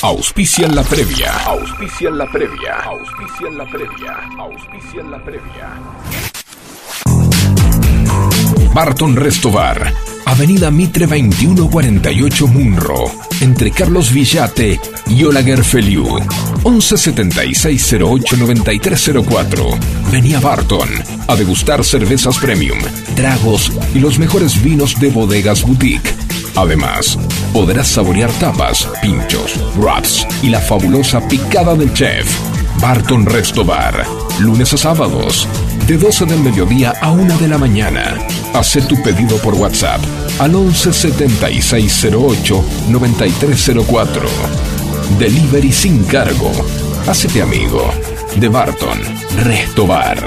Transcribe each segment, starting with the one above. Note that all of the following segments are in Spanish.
Auspician la previa. Auspician la previa. Auspician la previa. Auspician la previa. Barton Restobar. Avenida Mitre 2148 Munro. Entre Carlos Villate y Olaguer Feliu. 1176089304. Venía Barton a degustar cervezas premium, tragos y los mejores vinos de bodegas boutique. Además, podrás saborear tapas, pinchos, wraps y la fabulosa picada del chef. Barton Resto Bar, lunes a sábados, de 12 del mediodía a 1 de la mañana. Haz tu pedido por WhatsApp al 11 7608 9304. Delivery sin cargo. Hacete amigo de Barton Resto Bar.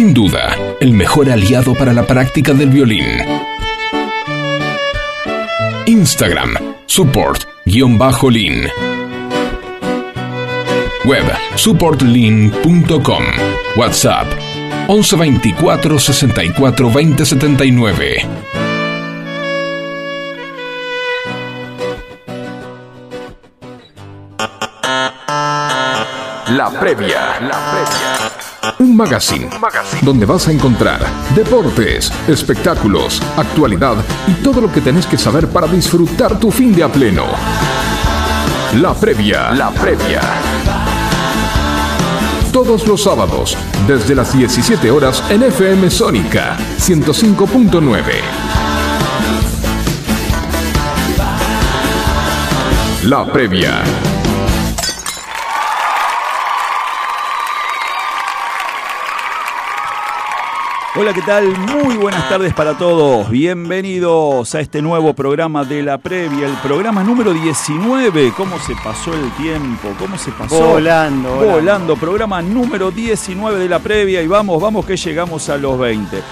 sin duda, el mejor aliado para la práctica del violín. Instagram, support-lean. Web, supportlean.com. WhatsApp, 1124 64 20 79. La previa. La previa. Un magazine, donde vas a encontrar deportes, espectáculos, actualidad y todo lo que tenés que saber para disfrutar tu fin de a pleno. La previa. La previa. Todos los sábados, desde las 17 horas en FM Sónica 105.9. La previa. Hola, ¿qué tal? Muy buenas tardes para todos. Bienvenidos a este nuevo programa de la previa, el programa número 19. ¿Cómo se pasó el tiempo? ¿Cómo se pasó? Volando. Volando, programa número 19 de la previa y vamos, vamos que llegamos a los 20.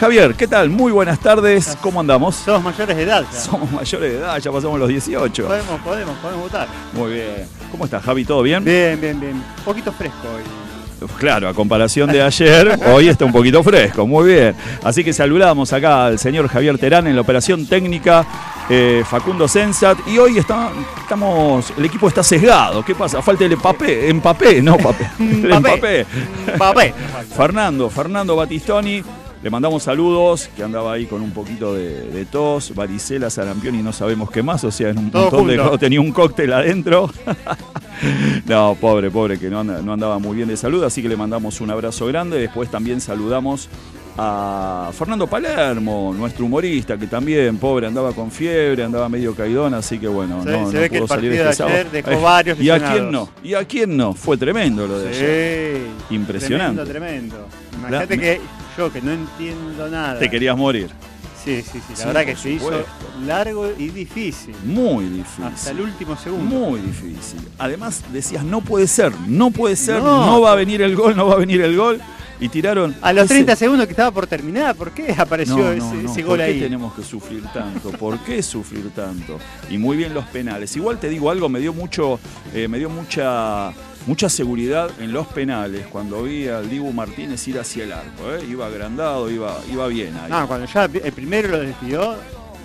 Javier, ¿qué tal? Muy buenas tardes. ¿Cómo andamos? Somos mayores de edad. Somos mayores de edad, ya pasamos los 18. Podemos, podemos, podemos votar. Muy bien. ¿Cómo estás, Javi? ¿Todo bien? Bien, bien, bien. Un poquito fresco hoy. Claro, a comparación de ayer, hoy está un poquito fresco, muy bien. Así que saludamos acá al señor Javier Terán en la operación técnica, eh, Facundo Sensat, y hoy está, estamos, el equipo está sesgado. ¿Qué pasa? Falta el papé, empapé, no papé. empapé. empapé. Fernando, Fernando Batistoni. Le mandamos saludos, que andaba ahí con un poquito de, tos, varicela, sarampión y no sabemos qué más, o sea, en un montón de tenía un cóctel adentro. no, pobre, pobre, que no, andaba muy bien de salud, así que le mandamos un abrazo grande. Después también saludamos a Fernando Palermo, nuestro humorista, que también, pobre, andaba con fiebre, andaba medio caidón, así que bueno, no, se ve que el salir de, este ayer dejó varios ¿Y a quién no? ¿Y a quién no? Fue tremendo lo de sí, ayer. Impresionante. Tremendo, tremendo. Imagínate que yo, que no entiendo nada. Te querías morir. Sí, sí, sí. La verdad que se hizo largo y difícil. Muy difícil. Hasta el último segundo. Muy difícil. Además decías, no puede ser, no puede ser, no, va a venir el gol, no va a venir el gol. Y tiraron. A los 30 segundos que estaba por terminar, ¿por qué apareció ese, gol ahí? ¿Por qué tenemos que sufrir tanto? ¿Por qué sufrir tanto? Y muy bien los penales. Igual te digo algo, me dio mucho, eh, me dio mucha mucha seguridad en los penales cuando vi al Dibu Martínez ir hacia el arco. ¿eh? Iba agrandado, iba, iba bien ahí. No, cuando ya el primero lo despidió,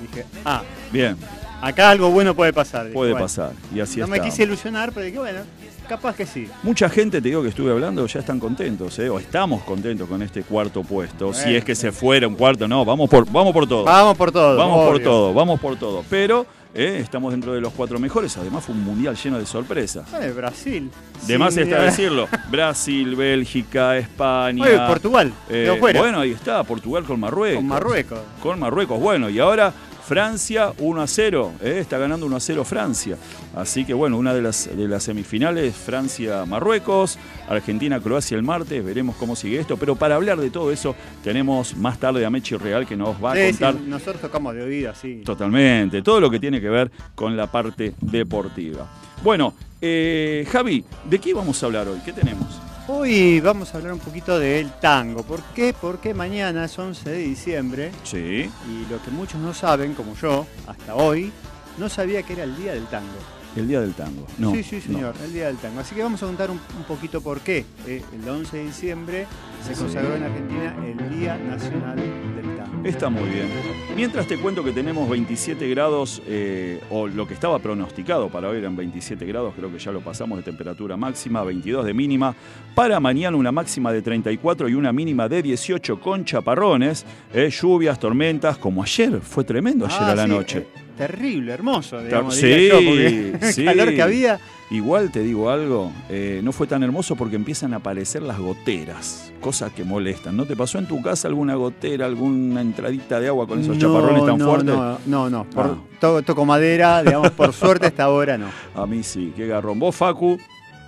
dije, ah, bien. Acá algo bueno puede pasar. Puede pasar. Y así No me quise ilusionar, pero dije, bueno, capaz que sí. Mucha gente, te digo que estuve hablando, ya están contentos, ¿eh? o estamos contentos con este cuarto puesto. si es que se fuera un cuarto, no, vamos por, vamos por todo. Vamos por todo. Vamos por todo, vamos por todo. Pero ¿eh? estamos dentro de los cuatro mejores. Además, fue un mundial lleno de sorpresas. Eh, Brasil. De más está decirlo. Brasil, Bélgica, España. Portugal. Eh, bueno, ahí está, Portugal con Marruecos. Con Marruecos. Con Marruecos. Bueno, y ahora Francia 1 a 0, ¿eh? está ganando 1 a 0 Francia. Así que bueno, una de las, de las semifinales, Francia-Marruecos, Argentina-Croacia el martes, veremos cómo sigue esto. Pero para hablar de todo eso, tenemos más tarde a Mechi Real que nos va a contar. nosotros tocamos de oído, sí. Totalmente, todo lo que tiene que ver con la parte deportiva. Bueno, eh, Javi, ¿de qué vamos a hablar hoy? ¿Qué tenemos? Hoy vamos a hablar un poquito del tango. ¿Por qué? Porque mañana es 11 de diciembre. Sí. Y lo que muchos no saben, como yo, hasta hoy, no sabía que era el Día del Tango. El Día del Tango. No, sí, sí, señor, el Día del Tango. Así que vamos a contar un, poquito por qué. Eh, el 11 de diciembre se consagró en Argentina el Día Nacional del Tango. Está muy bien. Mientras te cuento que tenemos 27 grados, eh, o lo que estaba pronosticado para hoy eran 27 grados, creo que ya lo pasamos de temperatura máxima, 22 de mínima. Para mañana una máxima de 34 y una mínima de 18 con chaparrones, eh, lluvias, tormentas, como ayer, fue tremendo ayer ah, a la noche. Terrible, hermoso, digamos. Sí, el calor que había. Igual te digo algo, eh, no fue tan hermoso porque empiezan a aparecer las goteras, cosas que molestan. ¿No te pasó en tu casa alguna gotera, alguna entradita de agua con esos chaparrones tan fuertes? No, no, no. Por, ah. toco madera, digamos, por suerte hasta ahora no. A mí sí, qué garrón. Vos, Facu,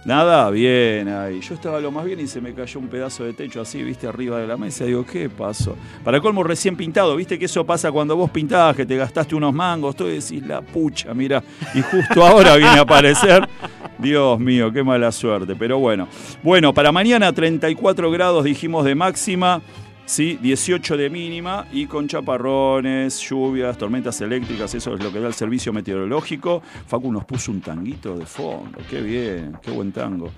Nada, bien ahí. Yo estaba lo más bien y se me cayó un pedazo de techo así, viste, arriba de la mesa. Digo, ¿qué pasó? Para colmo, recién pintado, viste que eso pasa cuando vos pintás, que te gastaste unos mangos, todo y decís, la pucha, mira. Y justo ahora viene a aparecer. Dios mío, qué mala suerte. Pero bueno. Bueno, para mañana 34 grados dijimos de máxima. ¿Sí? 18 de mínima y con chaparrones, lluvias, tormentas eléctricas, eso es lo que da el servicio meteorológico. Facu nos puso un tanguito de fondo, qué bien, qué buen tango.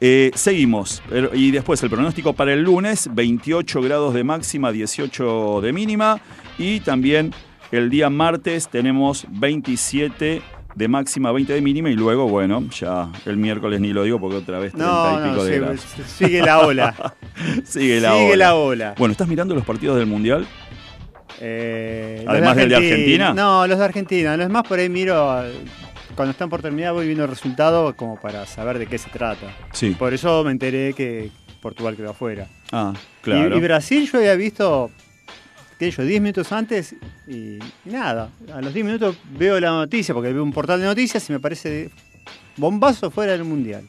Eh, seguimos, y después el pronóstico para el lunes, 28 grados de máxima, 18 de mínima, y también el día martes tenemos 27 de máxima, 20 de mínima y luego, bueno, ya el miércoles ni lo digo porque otra vez 30 y pico de grados. Sigue la ola. sigue la sigue ola. la ola. Bueno, ¿estás mirando los partidos del Mundial? Eh, Además del de Argentina. No, los de Argentina. Los más por ahí miro, cuando están por terminar voy viendo el resultado como para saber de qué se trata. Sí. Por eso me enteré que Portugal quedó afuera. Ah, claro. y Brasil yo había visto yo, 10 minutos antes y, nada. A los 10 minutos veo la noticia, porque veo un portal de noticias y me parece bombazo fuera del mundial.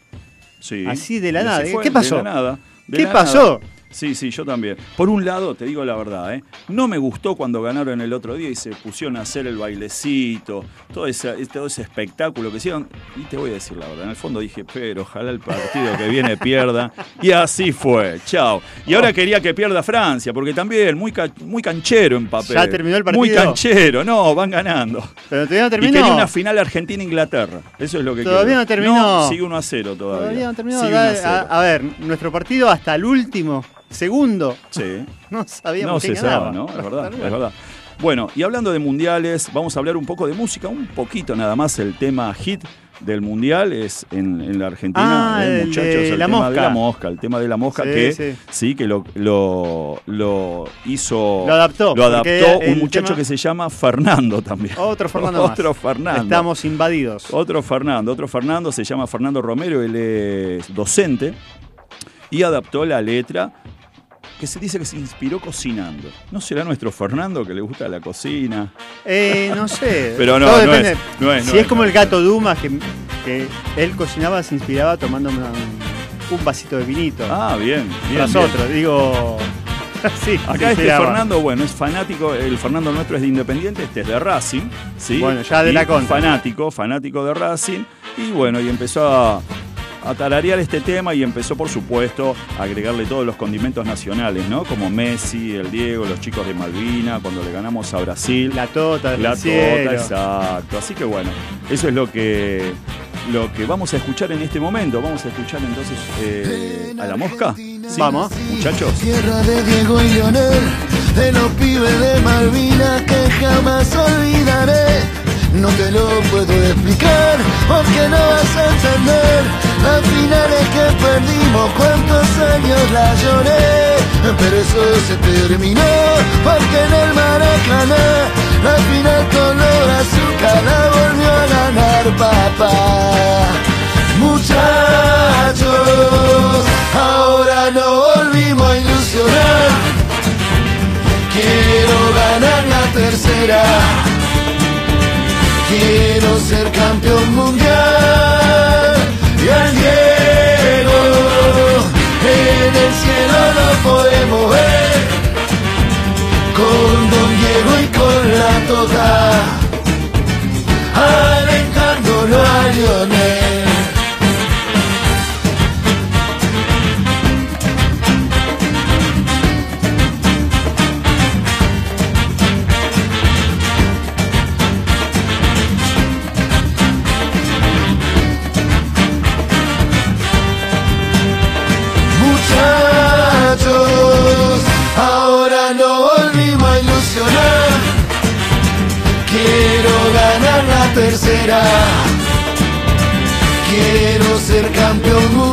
Sí. Así de la nada. ¿Qué pasó? nada. ¿Qué pasó? Sí, sí, yo también. Por un lado, te digo la verdad, ¿eh? no me gustó cuando ganaron el otro día y se pusieron a hacer el bailecito, todo ese, todo ese espectáculo que hicieron. Y te voy a decir la verdad, en el fondo dije, pero ojalá el partido que viene pierda. Y así fue, chao. Y ahora quería que pierda Francia, porque también muy, muy canchero en papel. Ya terminó el partido. Muy canchero, no, van ganando. Pero todavía no terminó. Y quería una final Argentina-Inglaterra. Eso es lo que Todavía no terminó. No, sigue 1 a 0 todavía. Todavía no terminó. a ver, nuestro partido hasta el último segundo. Sí. No sabíamos no se ganaba. ¿no? Es verdad, es verdad. Bueno, y hablando de mundiales, vamos a hablar un poco de música, un poquito nada más. El tema hit del mundial es en, la Argentina, ah, el, muchachos, el tema mosca. de la mosca, el tema de la mosca que sí, que lo, lo, hizo, lo adaptó, lo adaptó un muchacho que se llama Fernando también. Otro Fernando. otro Fernando. Estamos invadidos. Otro Fernando, otro Fernando se llama Fernando Romero, él es docente y adaptó la letra que se dice que se inspiró cocinando. ¿No será nuestro Fernando que le gusta la cocina? Eh, no sé. Pero no, no es, no es, Si es, como el gato Dumas, que, que, él cocinaba, se inspiraba tomando un vasito de vinito. Ah, bien. bien Nosotros, digo. sí, Acá este Fernando, bueno, es fanático, el Fernando nuestro es de Independiente, este es de Racing, ¿sí? Bueno, ya de la contra. Fanático, fanático de Racing, y bueno, y empezó a, a tararear este tema y empezó, por supuesto, a agregarle todos los condimentos nacionales, ¿no? Como Messi, el Diego, los chicos de Malvina, cuando le ganamos a Brasil. La Tota, La Tota, exacto. Así que bueno, eso es lo que, lo que vamos a escuchar en este momento. Vamos a escuchar entonces eh, a la mosca. Vamos, muchachos. Tierra de Diego y Leonel, de los pibes de Malvina que jamás olvidaré no te lo puedo explicar porque no vas a entender. Las finales que perdimos, cuántos años la lloré. Pero eso se terminó porque en el Maracaná La final la azúcar la volvió a ganar papá. Muchachos, ahora no volvimos a ilusionar. Quiero ganar la tercera Quiero ser campeón mundial y al Diego en el cielo lo podemos ver con Don Diego y con la toca alentándolo a Leonel. Tercera. Quiero ser campeón mundial.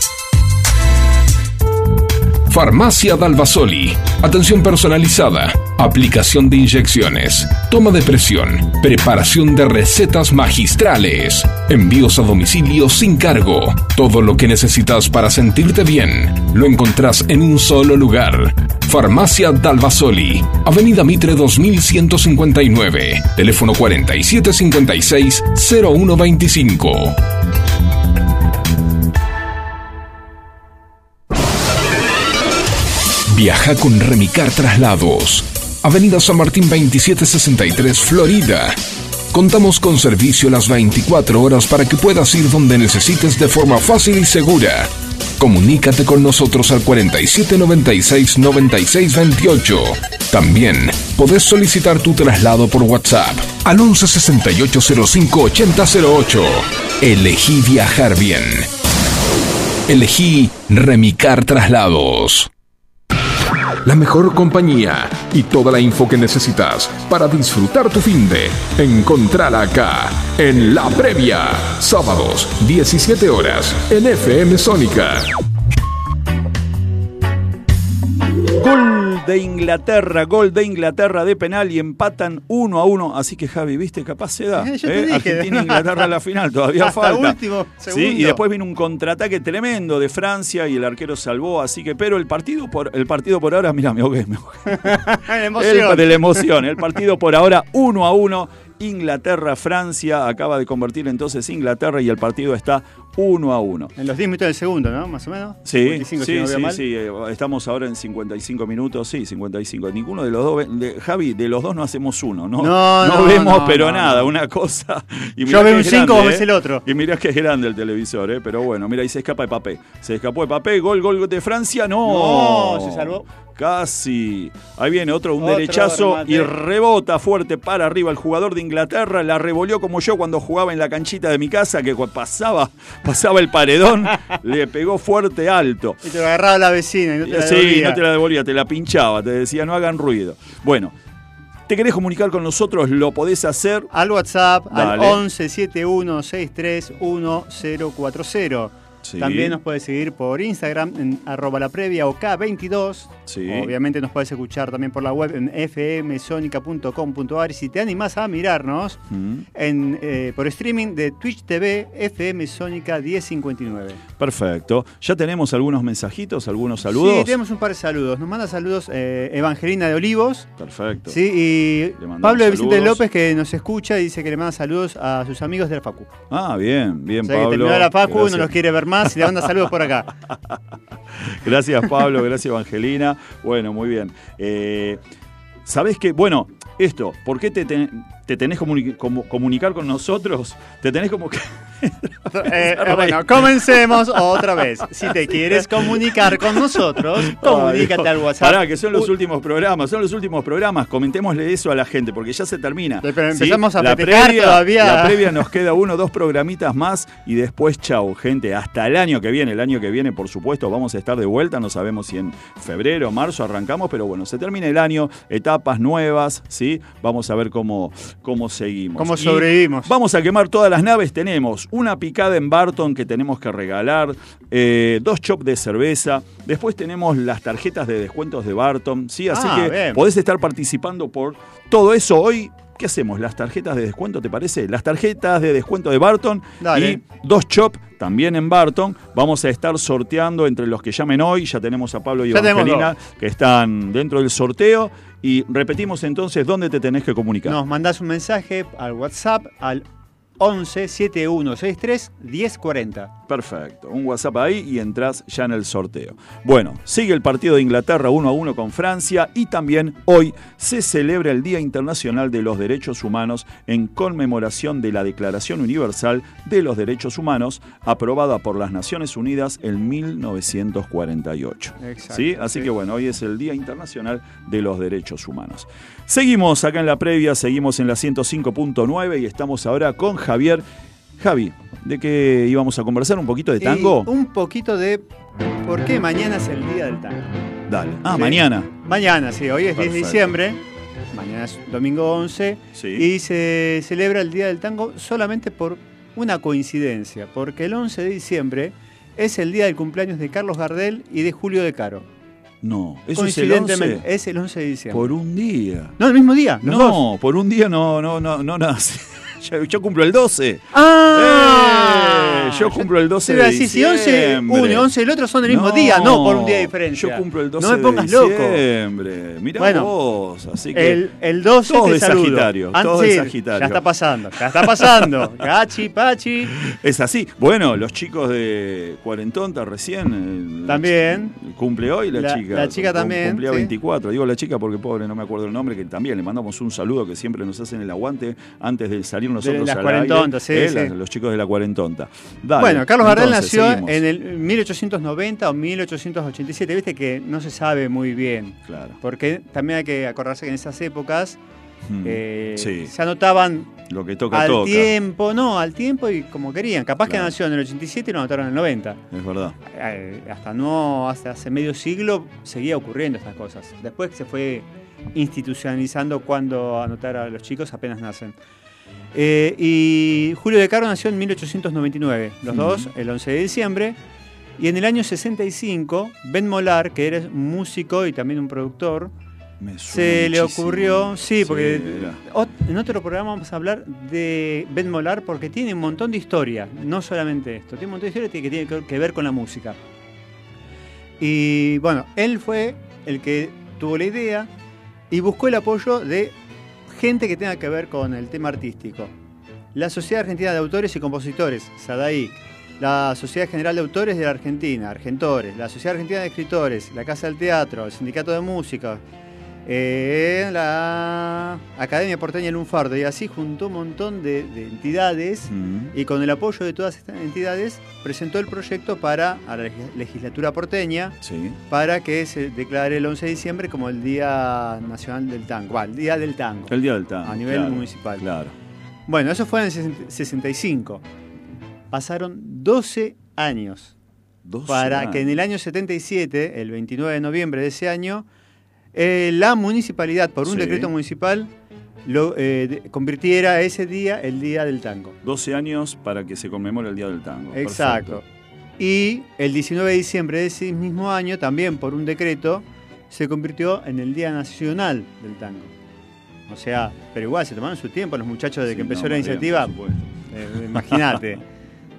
Farmacia Dalvasoli. Atención personalizada. Aplicación de inyecciones. Toma de presión. Preparación de recetas magistrales. Envíos a domicilio sin cargo. Todo lo que necesitas para sentirte bien. Lo encontrás en un solo lugar. Farmacia Dalvasoli. Avenida Mitre 2159. Teléfono 4756-0125. Viaja con Remicar Traslados. Avenida San Martín 2763, Florida. Contamos con servicio las 24 horas para que puedas ir donde necesites de forma fácil y segura. Comunícate con nosotros al 4796-9628. También podés solicitar tu traslado por WhatsApp al 1168058008. Elegí viajar bien. Elegí Remicar Traslados. La mejor compañía y toda la info que necesitas para disfrutar tu fin de encontrala acá en La Previa. Sábados, 17 horas en FM Sónica. Gol de Inglaterra, gol de Inglaterra de penal y empatan uno a uno. Así que Javi, ¿viste? Capaz se da. Eh, ¿eh? dije. Argentina e Inglaterra en la final, todavía Hasta falta. último Sí, y después vino un contraataque tremendo de Francia y el arquero salvó. Así que, pero el partido por, el partido por ahora, mira, me ahogué, me ahogué. La emoción. El, de la emoción. El partido por ahora 1 a 1. Inglaterra-Francia acaba de convertir entonces Inglaterra y el partido está 1 a 1. En los 10 minutos del segundo, ¿no? Más o menos. Sí, 55, si sí, no sí, mal. sí, eh, estamos ahora en 55 minutos, sí, 55. Ninguno de los dos, de- Javi, de los dos no hacemos uno, ¿no? No, no, vemos, no, pero nada, una cosa. Y Yo veo un es 5, grande, vos ¿eh? ves el otro. Y mirá que es grande el televisor, ¿eh? pero bueno, mira, ahí se escapa de papel. Se escapó de papel, gol, gol de Francia, no. No, se salvó. Casi. Ahí viene otro, un Otro derechazo remate. y rebota fuerte para arriba el jugador de Inglaterra. La revolvió como yo cuando jugaba en la canchita de mi casa, que pasaba, pasaba el paredón, le pegó fuerte alto. Y te lo agarraba la vecina y no te la Sí, devolvía. no te la devolvía, te la pinchaba, te decía no hagan ruido. Bueno, ¿te querés comunicar con nosotros? Lo podés hacer. Al WhatsApp, Dale. al 11 71 63 1040. Sí. También nos puedes seguir por Instagram en arroba la previa o K22. Sí. Obviamente nos puedes escuchar también por la web en fmsonica.com.ar y si te animás a mirarnos Mm, en, eh, por streaming de Twitch TV FM Sónica 1059. Perfecto. ¿Ya tenemos algunos mensajitos, algunos saludos? Sí, tenemos un par de saludos. Nos manda saludos eh, Evangelina de Olivos. Perfecto. Sí, y Pablo de Vicente. López que nos escucha y dice que le manda saludos a sus amigos de la Facu. Ah, bien, bien, O sea que Pablo. terminó la Facu, Gracias. no los quiere ver más y le manda saludos por acá. Gracias, Pablo. Gracias, Evangelina. Bueno, muy bien. Eh, ¿Sabés qué? Bueno, esto, ¿por qué te, te tenés que comunicar con nosotros, te tenés como que... Eh, eh, bueno, comencemos otra vez. Si te quieres comunicar con nosotros, comunícate al WhatsApp. Pará, que son los últimos programas, son los últimos programas. Comentémosle eso a la gente, porque ya se termina. Pero empezamos a la previa, todavía. La previa nos queda uno dos programitas más y después, chau, gente. Hasta el año que viene. El año que viene, por supuesto, vamos a estar de vuelta. No sabemos si en febrero o marzo arrancamos, pero bueno, se termina el año, etapas nuevas, ¿sí? Vamos a ver cómo, cómo seguimos. ¿Cómo sobrevivimos? vamos a quemar todas las naves. Tenemos una picada en Barton que tenemos que regalar, eh, dos chops de cerveza. Después tenemos las tarjetas de descuentos de Barton, ¿sí? Así ah, que podés estar participando por todo eso hoy. ¿Qué hacemos? ¿Las tarjetas de descuento, te parece? Las tarjetas de descuento de Barton y dos chops también en Barton. Vamos a estar sorteando entre los que llamen hoy. Ya tenemos a Pablo y Evangelina que están dentro del sorteo. Y repetimos entonces dónde te tenés que comunicar. Nos mandás un mensaje al WhatsApp al 11 7163 1040. Perfecto, un WhatsApp ahí y entras ya en el sorteo. Bueno, sigue el partido de Inglaterra 1 a 1 con Francia y también hoy se celebra el Día Internacional de los Derechos Humanos en conmemoración de la Declaración Universal de los Derechos Humanos aprobada por las Naciones Unidas en 1948. Exacto, ¿Sí? Así que bueno, hoy es el Día Internacional de los Derechos Humanos. Seguimos acá en la previa, seguimos en la 105.9 y estamos ahora con Javier. Javi, ¿de qué íbamos a conversar? ¿Un poquito de tango? un poquito de por qué mañana es el día del tango. Dale. Ah, mañana. Mañana, sí, hoy es 10 de diciembre, mañana es domingo 11, y se celebra el día del tango solamente por una coincidencia, porque el 11 de diciembre es el día del cumpleaños de Carlos Gardel y de Julio De Caro. No, eso es el 11. Es el 11 de diciembre. Por un día. No, el mismo día. no, por un día no, no, no, no nace. Yo, cumplo el 12. ¡Ah! Eh, yo cumplo el 12 de diciembre. Si 11 uno y 11 el otro son del mismo día, no por un día de diferencia. Yo cumplo el 12 no me pongas de diciembre. Loco. Mirá bueno, vos. Así que el, el 12 todo de Sagitario. todo de Sagitario. Ya está pasando. Ya está pasando. Gachi, Pachi. Es así. Bueno, los chicos de Cuarentonta recién. Eh, también. Cumple hoy la, chica. La chica también. Cumplía 24. Digo la chica porque pobre, no me acuerdo el nombre, que también le mandamos un saludo que siempre nos hacen el aguante antes de salir nosotros de las sí, sí. los chicos de la cuarentonta. bueno, Carlos Gardel nació en el 1890 o 1887, viste que no se sabe muy bien. Claro. Porque también hay que acordarse que en esas épocas hmm, eh, se anotaban lo que toca al tiempo, no, al tiempo y como querían. Capaz que nació en el 87 y lo anotaron en el 90. Es verdad. Eh, hasta no, hasta hace medio siglo seguía ocurriendo estas cosas. Después se fue institucionalizando cuando anotar a los chicos apenas nacen. Eh, y Julio de Caro nació en 1899, los dos, el 11 de diciembre. Y en el año 65, Ben Molar, que era músico y también un productor, se le ocurrió, sí, porque en otro programa vamos a hablar de Ben Molar porque tiene un montón de historia, no solamente esto, tiene un montón de historia que tiene que ver con la música. Y bueno, él fue el que tuvo la idea y buscó el apoyo de gente que tenga que ver con el tema artístico. La Sociedad Argentina de Autores y Compositores, SADAIC, la Sociedad General de Autores de la Argentina, Argentores, la Sociedad Argentina de Escritores, la Casa del Teatro, el Sindicato de Música, eh, la Academia Porteña Lunfardo, y así juntó un montón de, entidades y con el apoyo de todas estas entidades presentó el proyecto para a la legislatura porteña para que se declare el 11 de diciembre como el Día Nacional del Tango, el Día del Tango. El Día del Tango. A nivel municipal. Claro. Bueno, eso fue en el 65. Pasaron 12 años para que en el año 77, el 29 de noviembre de ese año, eh, la municipalidad, por un decreto municipal, lo eh, convirtiera ese día el Día del Tango. 12 años para que se conmemore el Día del Tango. Exacto. Y el 19 de diciembre de ese mismo año, también por un decreto, se convirtió en el Día Nacional del Tango. O sea, pero igual se tomaron su tiempo los muchachos de que empezó la iniciativa. Eh, imagínate.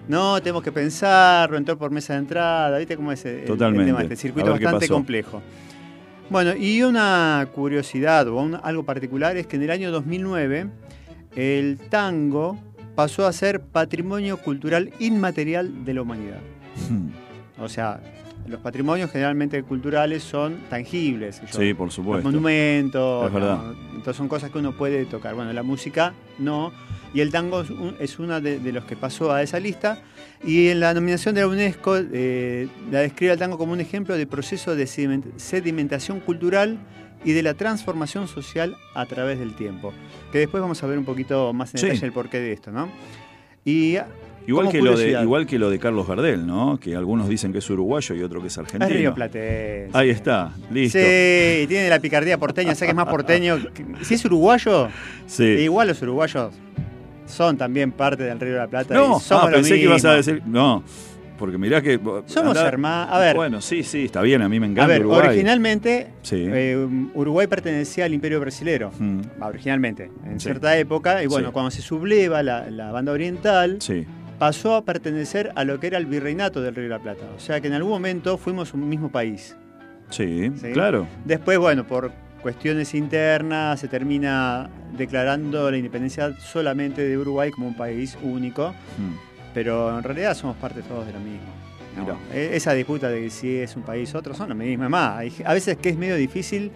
no, tenemos que pensarlo, entrar por mesa de entrada, ¿viste cómo es el, Totalmente. tema? Este circuito bastante complejo. Bueno, y una curiosidad o algo particular es que en el año 2009 el tango pasó a ser patrimonio cultural inmaterial de la humanidad. Hmm. O sea, los patrimonios generalmente culturales son tangibles. Sí, por Los supuesto. monumentos. Es verdad. ¿no? Entonces son cosas que uno puede tocar. Bueno, la música no. Y el tango es, un- es uno de, de los que pasó a esa lista. Y en la nominación de la UNESCO eh, la describe al tango como un ejemplo de proceso de sediment- sedimentación cultural y de la transformación social a través del tiempo. Que después vamos a ver un poquito más en Sí. detalle el porqué de esto, ¿no? Y Igual como que, lo de, igual que lo de Carlos Gardel, ¿no? Que algunos dicen que es uruguayo y otro que es argentino. es Río Platense. Ahí está, listo. Sí, tiene la picardía porteña, sea que es más porteño. Si es uruguayo, Sí. igual los uruguayos son también parte del Río de la Plata. No, y somos ah, pensé que ibas a decir. No, porque mirá que. Somos hermanos. A ver, Bueno, sí, sí, está bien, a mí me a encanta ver Uruguay. originalmente Sí. eh, Uruguay pertenecía al Imperio Brasilero. Mm, Originalmente, en Sí. cierta época, y bueno, Sí. cuando se subleva la, la banda oriental, pasó a pertenecer a lo que era el virreinato del Río de la Plata. O sea que en algún momento fuimos un mismo país. sí, Sí. claro. Después, bueno, por cuestiones internas se termina declarando la independencia solamente de Uruguay como un país único, Mm, pero en realidad somos parte todos de lo mismo. E- Esa disputa de si es un país o otro son lo mismo. Más, a veces que es medio difícil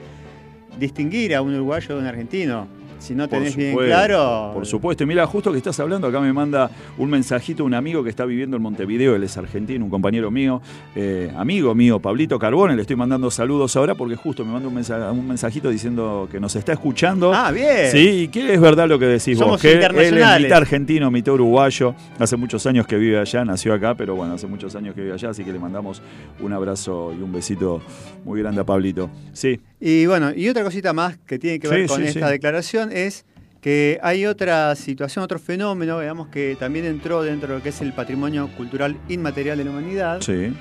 distinguir a un uruguayo de un argentino. Si no tenés bien claro. Por supuesto. Y mira, justo que estás hablando, acá me manda un mensajito un amigo que está viviendo en Montevideo, él es argentino, un compañero mío, eh, amigo mío, Pablito Carbone, le estoy mandando saludos ahora porque justo me manda un, mensa- un mensajito diciendo que nos está escuchando. Ah, bien. Sí, y que es verdad lo que decís Somos vos, que él es internacionales. mitad argentino, mitad uruguayo, hace muchos años que vive allá, nació acá, pero bueno, hace muchos años que vive allá, así que le mandamos un abrazo y un besito muy grande a Pablito. Sí, Y bueno, y otra cosita más que tiene que ver Sí, con sí, esta sí. declaración es que hay otra situación, otro fenómeno, digamos, que también entró dentro de lo que es el patrimonio cultural inmaterial de la humanidad, sí.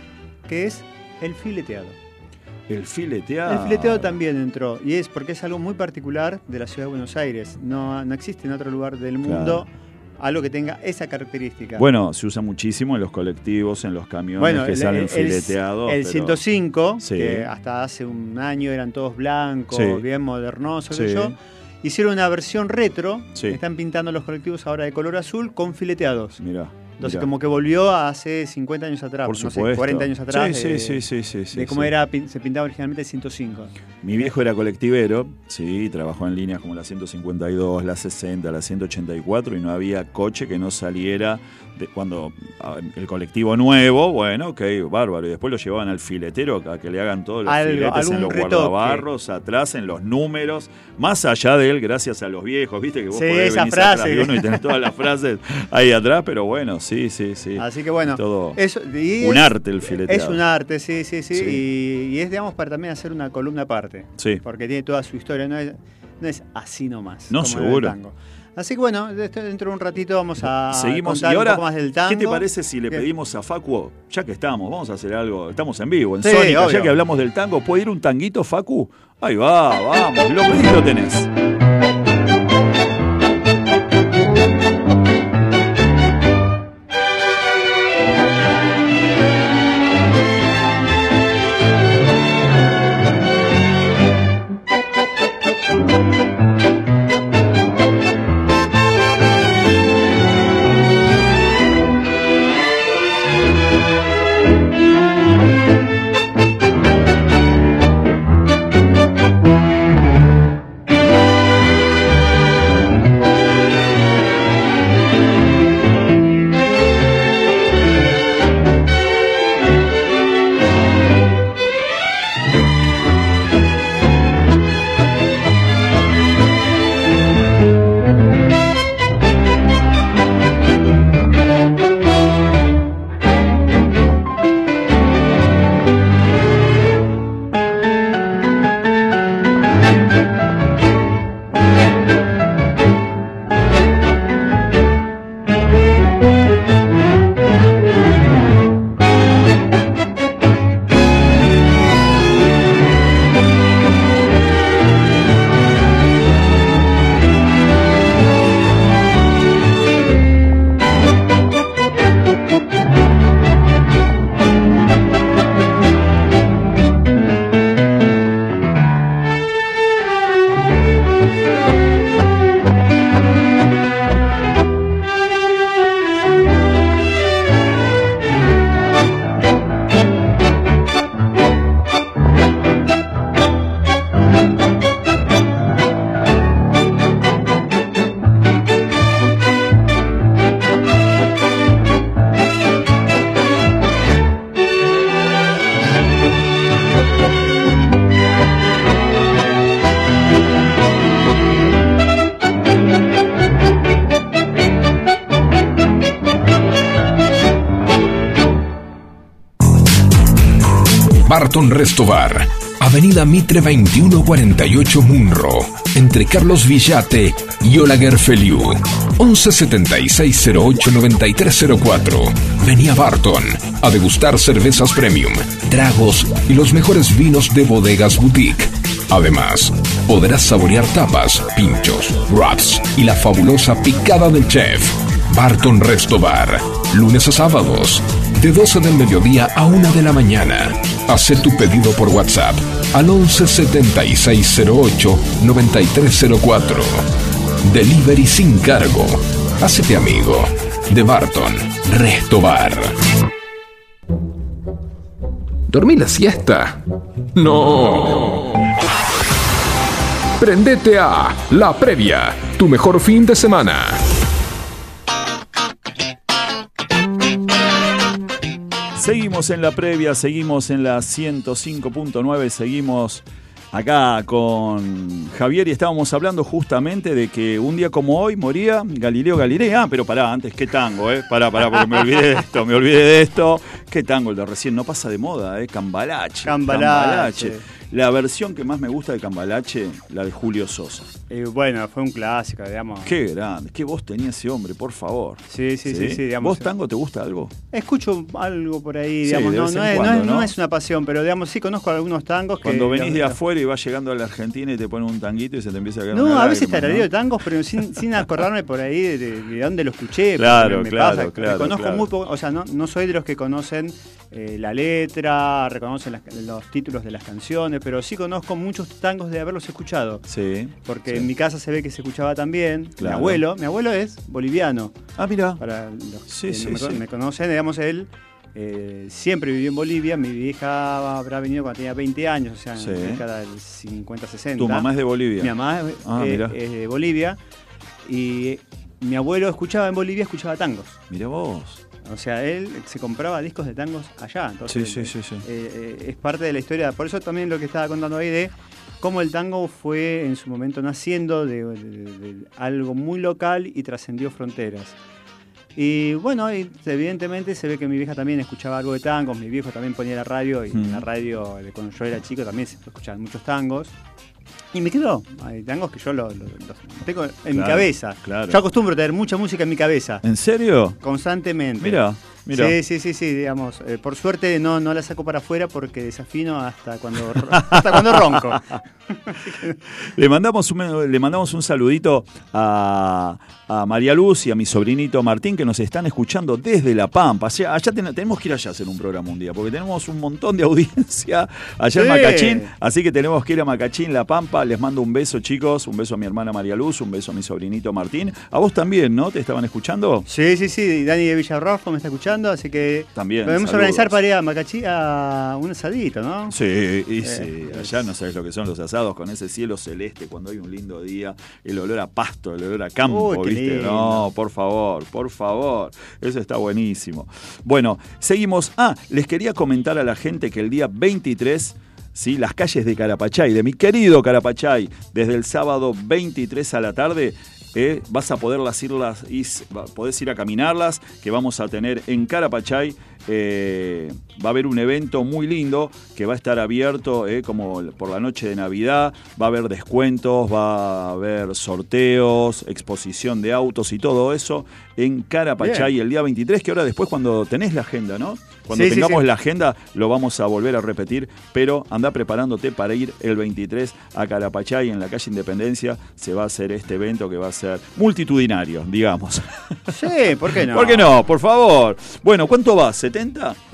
que es el fileteado. El fileteado. El fileteado también entró, y es porque es algo muy particular de la ciudad de Buenos Aires. No, no existe en otro lugar del mundo algo que tenga esa característica. Bueno, se usa muchísimo en los colectivos, en los camiones que el- salen el- fileteados. El pero- 105, Sí. que hasta hace un año eran todos blancos, Sí. bien modernosos, Sí. yo. Hicieron una versión retro, están pintando los colectivos ahora de color azul con fileteados. Mirá. Entonces mirá. como que volvió a hace 50 años atrás, Por no sé, supuesto. 40 años atrás. Sí, de, sí, sí, sí, sí, de cómo sí. era, se pintaba originalmente el 105. Mi viejo era colectivero, sí, trabajó en líneas como la 152, la 60, la 184 y no había coche que no saliera de cuando el colectivo nuevo, bueno, ok, bárbaro. Y después lo llevaban al filetero a que le hagan todos los Algo- filetes en los retoque. guardabarros, atrás, en los números, más allá de él, gracias a los viejos, viste que vos Sí, podés esa venir atrás de uno y tenés todas las frases ahí atrás, pero bueno, sí, sí, sí. Así que bueno, Todo y un es- arte el fileteado. Es un arte, sí, sí, sí. Sí. Y, y es, digamos, para también hacer una columna aparte. Sí. Porque tiene toda su historia, no es, no es así nomás. No, seguro. Así que bueno, dentro de un ratito vamos a Seguimos y ahora, un poco más del tango. ¿qué te parece si le pedimos a Facu, ya que estamos, vamos a hacer algo, estamos en vivo, en Sí, Sónica, ya que hablamos del tango, ¿puede ir un tanguito, Facu? Ahí va, vamos, lo lo tenés. Barton Restobar. Avenida Mitre 2148 Munro, entre Carlos Villate y Olaguer Feliu. 1176089304. Vení a Barton a degustar cervezas premium, tragos y los mejores vinos de bodegas boutique. Además, podrás saborear tapas, pinchos, wraps y la fabulosa picada del chef. Barton Restobar, lunes a sábados, de 12 del mediodía a 1 de la mañana. Haz tu pedido por WhatsApp al 11 7608 9304. Delivery sin cargo. Hacete amigo de Barton Restobar. ¿Dormí la siesta? No. Prendete a La Previa, tu mejor fin de semana. Seguimos en la previa, seguimos en la 105.9, seguimos acá con Javier y estábamos hablando justamente de que un día como hoy moría Galileo Galilei. Ah, pero pará, antes, qué tango, ¿eh? Pará, pará, porque me olvidé de esto, me olvidé de esto. Qué tango el de recién, no pasa de moda, ¿eh? Cambalache. Cambalache. Cambalache. La versión que más me gusta de Cambalache, la de Julio Sosa. Eh, bueno, fue un clásico, digamos. Qué grande, qué voz tenía ese hombre, por favor. Sí, sí, sí, sí, digamos. ¿Vos tango te gusta algo? Escucho algo por ahí, digamos, no, no es, no cuando, es- no ¿no? es una pasión, pero digamos, sí conozco algunos tangos que. Cuando venís de afuera y vas llegando a la Argentina y te ponen un tanguito y se te empieza a caer No, una a veces tarareo de tangos, pero sin, sin acordarme por ahí de, de- de dónde lo escuché. Claro, me claro, pasa. claro, Conozco claro. muy poco, o sea, no, no soy de los que conocen eh, la letra, reconocen las- los títulos de las canciones, pero sí conozco muchos tangos de haberlos escuchado. Sí. Porque sí. en mi casa se ve que se escuchaba también. Claro. Mi abuelo, mi abuelo es boliviano. Ah, mira. Para los Sí, que sí, no me, con- sí. me conocen, digamos, él eh, siempre vivió en Bolivia. Mi vieja habrá venido cuando tenía 20 años, o sea, en la década del 50-60. Tu mamá es de Bolivia. Mi mamá es, Ah, eh, es de Bolivia. Y mi abuelo escuchaba en Bolivia, escuchaba tangos. Mira vos. O sea, él se compraba discos de tangos allá. Entonces, Sí, sí, sí, sí. eh, eh, es parte de la historia. Por eso también lo que estaba contando ahí de cómo el tango fue en su momento naciendo de, de- de algo muy local y trascendió fronteras. Y bueno, y evidentemente se ve que mi vieja también escuchaba algo de tangos, mi viejo también ponía la radio y en la Mm. radio cuando yo era chico también se escuchaban muchos tangos. Y me quedó, hay tangos que yo lo- lo- los tengo en mi cabeza. claro. Yo acostumbro tener mucha música en mi cabeza, ¿En serio? constantemente. Mira, Sí, sí, sí, sí, digamos. eh, por suerte no, no la saco para afuera porque desafino hasta cuando, hasta cuando ronco. Le mandamos un, le mandamos un saludito a, a María Luz y a mi sobrinito Martín que nos están escuchando desde La Pampa. Allá, allá ten- tenemos que ir allá a hacer un programa un día porque tenemos un montón de audiencia allá en. Macachín. Así que tenemos que ir a Macachín, La Pampa. Les mando un beso, chicos. Un beso a mi hermana María Luz, un beso a mi sobrinito Martín. A vos también, ¿no? ¿Te estaban escuchando? Sí, sí, sí, Dani de Villarrojo me está escuchando, así que También, podemos saludos. organizar para ir a Macachí a un asadito, ¿no? Sí, y sí, Eh, allá no sabes lo que son los asados con ese cielo celeste cuando hay un lindo día, el olor a pasto, el olor a campo, Uy, ¿viste? lindo. No, por favor, por favor, eso está buenísimo. Bueno, seguimos. Ah, les quería comentar a la gente que el día 23 ¿sí? las calles de Carapachay, de mi querido Carapachay, desde el sábado 23 a la tarde, eh, vas a poderlas irlas, podés ir a caminarlas, que vamos a tener en Carapachay. Eh, va a haber un evento muy lindo que va a estar abierto eh, como por la noche de Navidad. Va a haber descuentos, va a haber sorteos, exposición de autos y todo eso en Carapachay Bien. el día 23, que ahora después cuando tenés la agenda, ¿no? Cuando Sí, sí, tengamos sí. la agenda lo vamos a volver a repetir, pero anda preparándote para ir el 23 a Carapachay en la calle Independencia. Se va a hacer este evento que va a ser multitudinario, digamos. Sí, ¿por qué no? ¿Por qué no? Por favor. Bueno, ¿cuánto va? ¿70?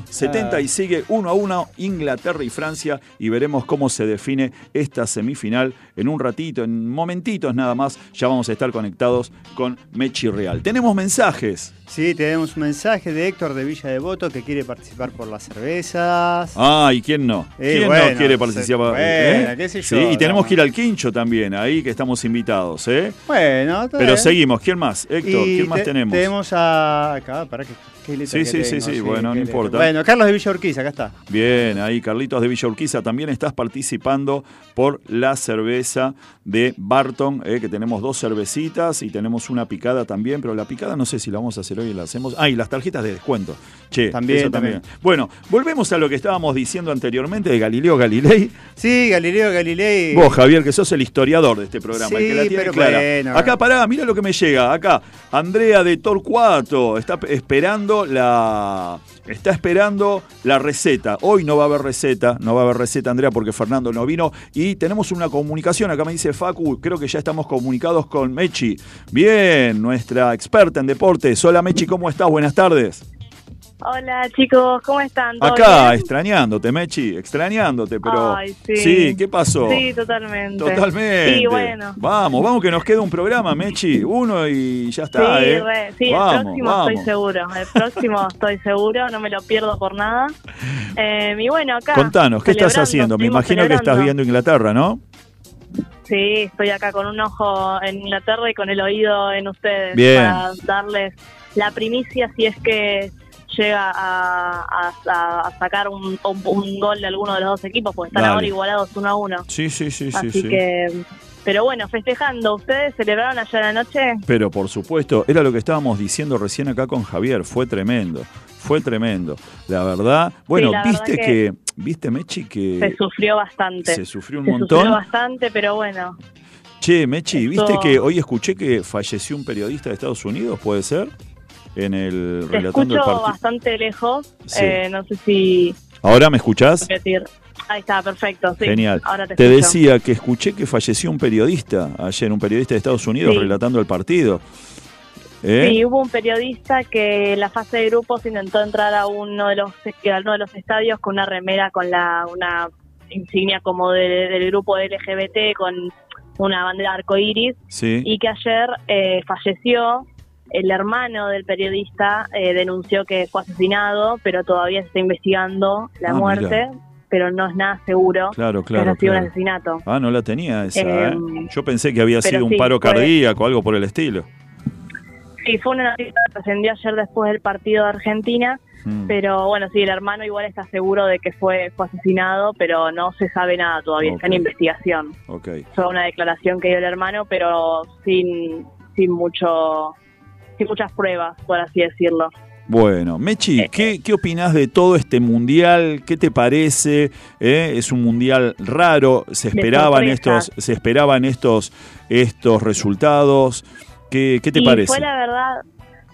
70 Ah. y sigue 1 a 1 Inglaterra y Francia y veremos cómo se define esta semifinal en un ratito, en momentitos nada más. Ya vamos a estar conectados con Mechi Real. Tenemos mensajes. Sí, tenemos un mensaje de Héctor de Villa Devoto que quiere participar por las cervezas. Ah, ¿y quién no? Eh, ¿Quién bueno, no quiere participar? bueno, qué sé Sí, yo, y tenemos no. que ir al Quincho también, ahí que estamos invitados, ¿eh? Bueno, Pero seguimos. ¿Quién más? Héctor, Y ¿quién más te- tenemos? Tenemos a. Acá, para que sí, sí, sí, sí, bueno, no importa. Bueno, Carlos de Villa Urquiza, acá está. Bien, ahí Carlitos de Villa Urquiza, también estás participando por la cerveza de Barton, eh, que tenemos dos cervecitas y tenemos una picada también, pero la picada no sé si la vamos a hacer hoy y la hacemos. Ah, y las tarjetas de descuento. Che, también, también. Bueno, volvemos a lo que estábamos diciendo anteriormente de Galileo Galilei. Sí, Galileo Galilei. Vos, Javier, que sos el historiador de este programa, el que la tiene clara. Acá pará, mira lo que me llega. Acá, Andrea de Torcuato está esperando la está esperando la receta. Hoy no va a haber receta, no va a haber receta, Andrea, porque Fernando no vino. Y tenemos una comunicación. Acá me dice Facu, creo que ya estamos comunicados con Mechi. Bien, nuestra experta en deportes. Hola Mechi, ¿cómo estás? Buenas tardes. Hola chicos, ¿cómo están? Acá, extrañándote, Mechi, extrañándote, pero... Ay, sí. sí. ¿qué pasó? Sí, totalmente. Totalmente. Sí, bueno. Vamos, vamos que nos queda un programa, Mechi, uno y ya está, sí, ¿eh? sí, el próximo estoy seguro, el próximo estoy seguro, no me lo pierdo por nada. Eh, y bueno, acá... Contanos, ¿qué estás haciendo? Me imagino que estás viendo Inglaterra, ¿no? Sí, estoy acá con un ojo en Inglaterra y con el oído en ustedes Bien. para darles la primicia si es que llega a, sacar un, gol de alguno de los dos equipos, porque están ahora igualados uno a uno. Sí, sí, sí, Así sí. que, pero bueno, festejando, ¿ustedes celebraron ayer anoche? Pero por supuesto, era lo que estábamos diciendo recién acá con Javier, fue tremendo, fue tremendo. La verdad, bueno, viste que, viste Mechi que... Se sufrió bastante. Se sufrió un montón. Se sufrió bastante, pero bueno. Che, Mechi, ¿viste que hoy escuché que falleció un periodista de Estados Unidos? ¿Puede ser? En el Te escucho bastante lejos, eh, no sé si... ¿Ahora me escuchás? Ahí está, perfecto. Genial. te, decía que escuché que falleció un periodista ayer, un periodista de Estados Unidos relatando el partido. ¿Eh? Sí, hubo un periodista que en la fase de grupos intentó entrar a uno de los a uno de los estadios con una remera con la una insignia como del grupo LGBT con una bandera arcoíris y que ayer eh, falleció el hermano del periodista eh, denunció que fue asesinado, pero todavía se está investigando la ah, muerte. Pero no es nada seguro claro, claro, que un asesinato. Ah, no la tenía esa. ¿eh? Em, Yo pensé que había sido un paro cardíaco o algo por el estilo. Sí, fue una noticia que trascendió ayer después del partido de Argentina. Hmm. Pero bueno, sí, el hermano igual está seguro de que fue, fue asesinado, pero no se sabe nada todavía, está en investigación. Okay. Fue una declaración que dio el hermano, pero sin, sin mucho muchas pruebas, por así decirlo. Bueno, Mechi, eh, ¿qué, ¿qué opinás de todo este mundial? ¿Qué te parece? Eh, es un mundial raro, se esperaban estos, se esperaban estos, estos resultados. ¿Qué, qué te parece? Fue la verdad,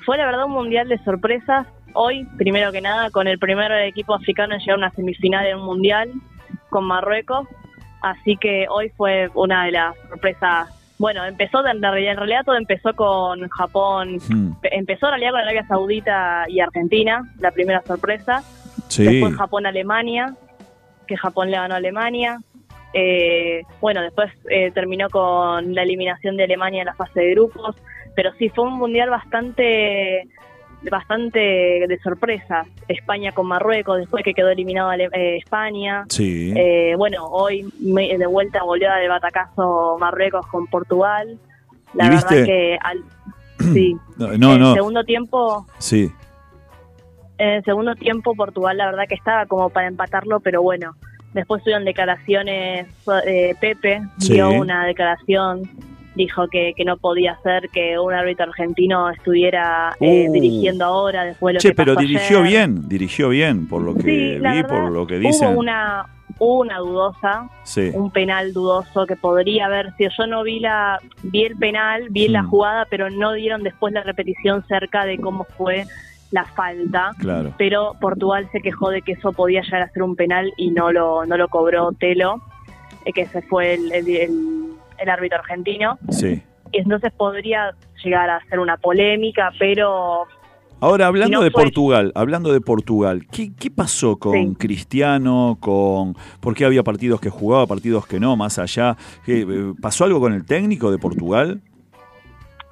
fue la verdad un mundial de sorpresas. Hoy, primero que nada, con el primer equipo africano en llegar a una semifinal en un mundial con Marruecos. Así que hoy fue una de las sorpresas bueno, empezó, en realidad todo empezó con Japón, hmm. empezó en realidad con Arabia Saudita y Argentina, la primera sorpresa. Después Japón-Alemania, que Japón le ganó a Alemania. Eh, bueno, después eh, terminó con la eliminación de Alemania en la fase de grupos, pero sí fue un mundial bastante bastante de sorpresa. España con Marruecos, después que quedó eliminado eh, España. Sí. Eh, bueno, hoy de vuelta volvió de batacazo Marruecos con Portugal. La verdad que al, sí. No, en el segundo tiempo. Sí. En el segundo tiempo Portugal la verdad que estaba como para empatarlo, pero bueno. Después tuvieron declaraciones, eh, Pepe dio una declaración dijo que, que no podía ser que un árbitro argentino estuviera eh, uh. dirigiendo ahora después de lo che, pero dirigió bien, dirigió bien por lo que vi, por lo que dicen. Hubo una una dudosa, un penal dudoso que podría haber sido. Yo no vi la vi el penal, vi la mm. jugada, pero no dieron después la repetición cerca de cómo fue la falta. Claro. Pero Portugal se quejó de que eso podía llegar a ser un penal y no lo no lo cobró Telo, eh, que se fue el el árbitro argentino. Sí. Y entonces podría llegar a ser una polémica, pero... Ahora, hablando de Portugal, hablando de Portugal, ¿qué, qué pasó con Cristiano? Con, ¿Por qué había partidos que jugaba, partidos que no, más allá? Eh, ¿Pasó algo con el técnico de Portugal?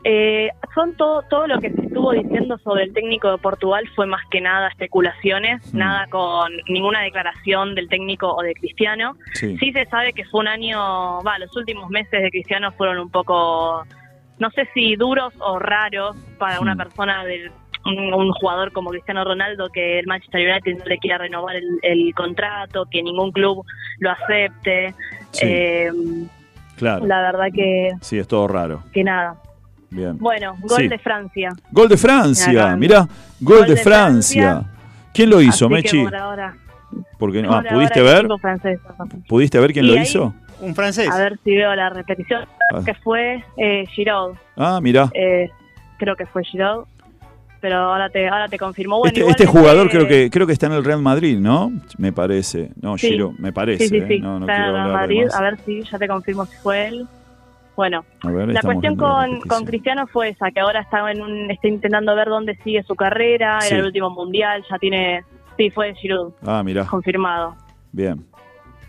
Eh, son todo, todo lo que se estuvo diciendo sobre el técnico de Portugal fue más que nada especulaciones, mm. nada con ninguna declaración del técnico o de Cristiano. Sí. se sabe que fue un año, va, los últimos meses de Cristiano fueron un poco, no sé si duros o raros para una mm. persona del, un, jugador como Cristiano Ronaldo que el Manchester United no le quiera renovar el, contrato, que ningún club lo acepte. Eh, claro. La verdad que... Sí, es todo raro. Que nada. Bien. Bueno, gol de Francia. Gol de Francia, mirá, gol, de, Francia. ¿Quién lo hizo, Mechi? Porque, ah, ¿Pudiste ver? ¿Pudiste ver quién lo hizo? Un francés. A ver si veo la repetición. Ah. Que fue eh, Giroud. Ah, mira. Eh, creo que fue Giroud. Pero ahora te, ahora te confirmo. Bueno, este, este jugador creo que creo que está en el Real Madrid, ¿no? Me parece. No, Giroud, me parece. Sí, sí, sí. ¿eh? No, está en el Real Madrid. A ver si ya te confirmo si fue él. Bueno, la cuestión con, con, Cristiano fue esa, que ahora está, en un, está intentando ver dónde sigue su carrera, era el último mundial, ya tiene, sí, fue Giroud. Ah, mira. Confirmado. Bien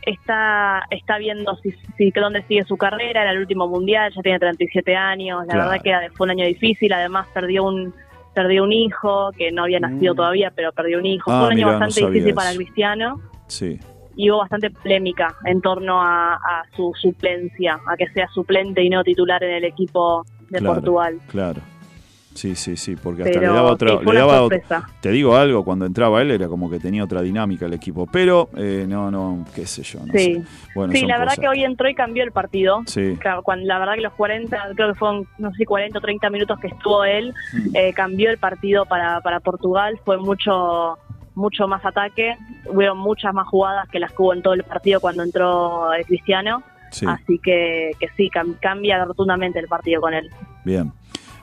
está está viendo si, si dónde sigue su carrera, era el último mundial, ya tiene 37 años, la verdad que fue un año difícil, además perdió un perdió un hijo que no había nacido mm. todavía, pero perdió un hijo. fue un ah, año bastante difícil para Cristiano. Sí. Y hubo bastante polémica en torno a, su suplencia, a que sea suplente y no titular en el equipo de Portugal. Claro. Sí, sí, sí, porque hasta le daba otra. le daba te digo algo, cuando entraba él era como que tenía otra dinámica el equipo, pero eh, no, no, qué sé yo. No sí, sé. Bueno, sí la verdad que hoy entró y cambió el partido. Sí. Cuando, la verdad que los 40, creo que fueron, no sé si 40 o 30 minutos que estuvo él, hmm. eh, cambió el partido para, para Portugal, fue mucho mucho más ataque, hubo muchas más jugadas que las que hubo en todo el partido cuando entró el Cristiano. Así que, que sí, cambia rotundamente el partido con él. Bien.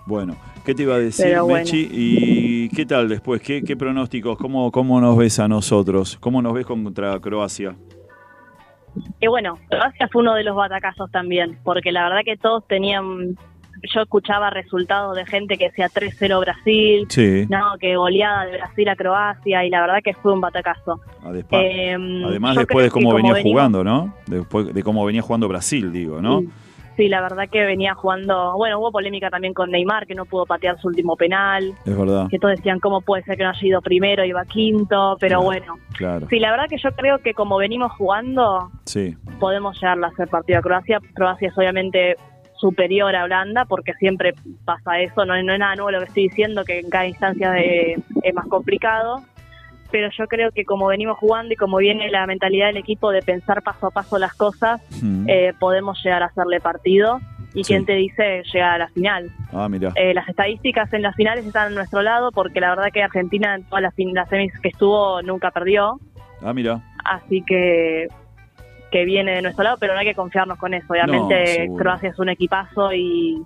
Bueno, ¿qué te iba a decir, Mechi? ¿Y qué tal después? ¿Qué, pronósticos? ¿Cómo, ¿Cómo nos ves a nosotros? ¿Cómo nos ves contra Croacia? Y bueno, Croacia fue uno de los batacazos también, porque la verdad que todos tenían yo escuchaba resultados de gente que decía 3-0 Brasil, no, que goleada de Brasil a Croacia, y la verdad que fue un batacazo. Em, además, después de cómo venía jugando, ¿no? Después de cómo venía jugando Brasil, digo, ¿no? Sí, la verdad que venía jugando. Bueno, hubo polémica también con Neymar, que no pudo patear su último penal. Es verdad. Que todos decían, ¿cómo puede ser que no haya ido primero, iba quinto? Pero bueno. Claro. Sí, la verdad que yo creo que como venimos jugando, sí. podemos llegar a hacer partido a Croacia. Croacia es obviamente superior a Holanda, porque siempre pasa eso. No, no es nada nuevo lo que estoy diciendo, que en cada instancia es más complicado pero yo creo que como venimos jugando y como viene la mentalidad del equipo de pensar paso a paso las cosas, eh, podemos llegar a hacerle partido. Y quien te dice llegar a la final. Ah, mira. Eh, las estadísticas en las finales están a nuestro lado porque la verdad que Argentina en todas las, las semis que estuvo nunca perdió. Ah, mira. Así que que viene de nuestro lado, pero no hay que confiarnos con eso. Obviamente Croacia es un equipazo y,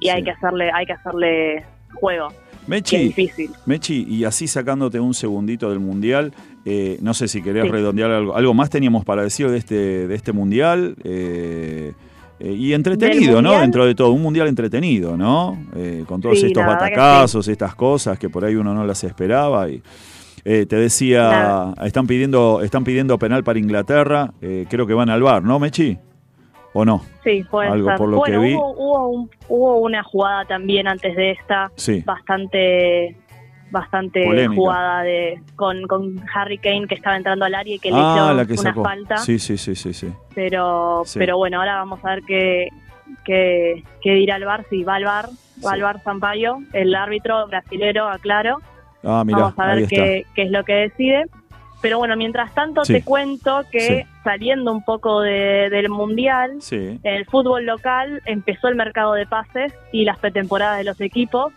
y hay que hacerle hay que hacerle juego. Mechi, difícil. Mechi, y así sacándote un segundito del Mundial, eh, no sé si querés redondear algo. ¿Algo más teníamos para decir de este, de este Mundial? Eh, eh, y entretenido, ¿no? Dentro de todo, un Mundial entretenido, ¿no? con todos estos batacazos, estas cosas que por ahí uno no las esperaba. Y, te decía, están pidiendo, están pidiendo penal para Inglaterra, creo que van al bar, ¿no, Mechi? ¿O no? Sí, puede Algo por lo que vi. Hubo, hubo, una jugada también antes de esta, bastante bastante jugada de con, con Harry Kane que estaba entrando al área y que le ah, hizo una falta. Sí, sí, sí, sí, sí. Pero, pero bueno, ahora vamos a ver qué, qué, qué dirá el VAR, si va al VAR, va al VAR Sampaio, el árbitro brasilero, aclaro. Ah, vamos a ver qué, qué es lo que decide. Pero bueno, mientras tanto te cuento que saliendo un poco del Mundial, el fútbol local empezó el mercado de pases y las pretemporadas de los equipos.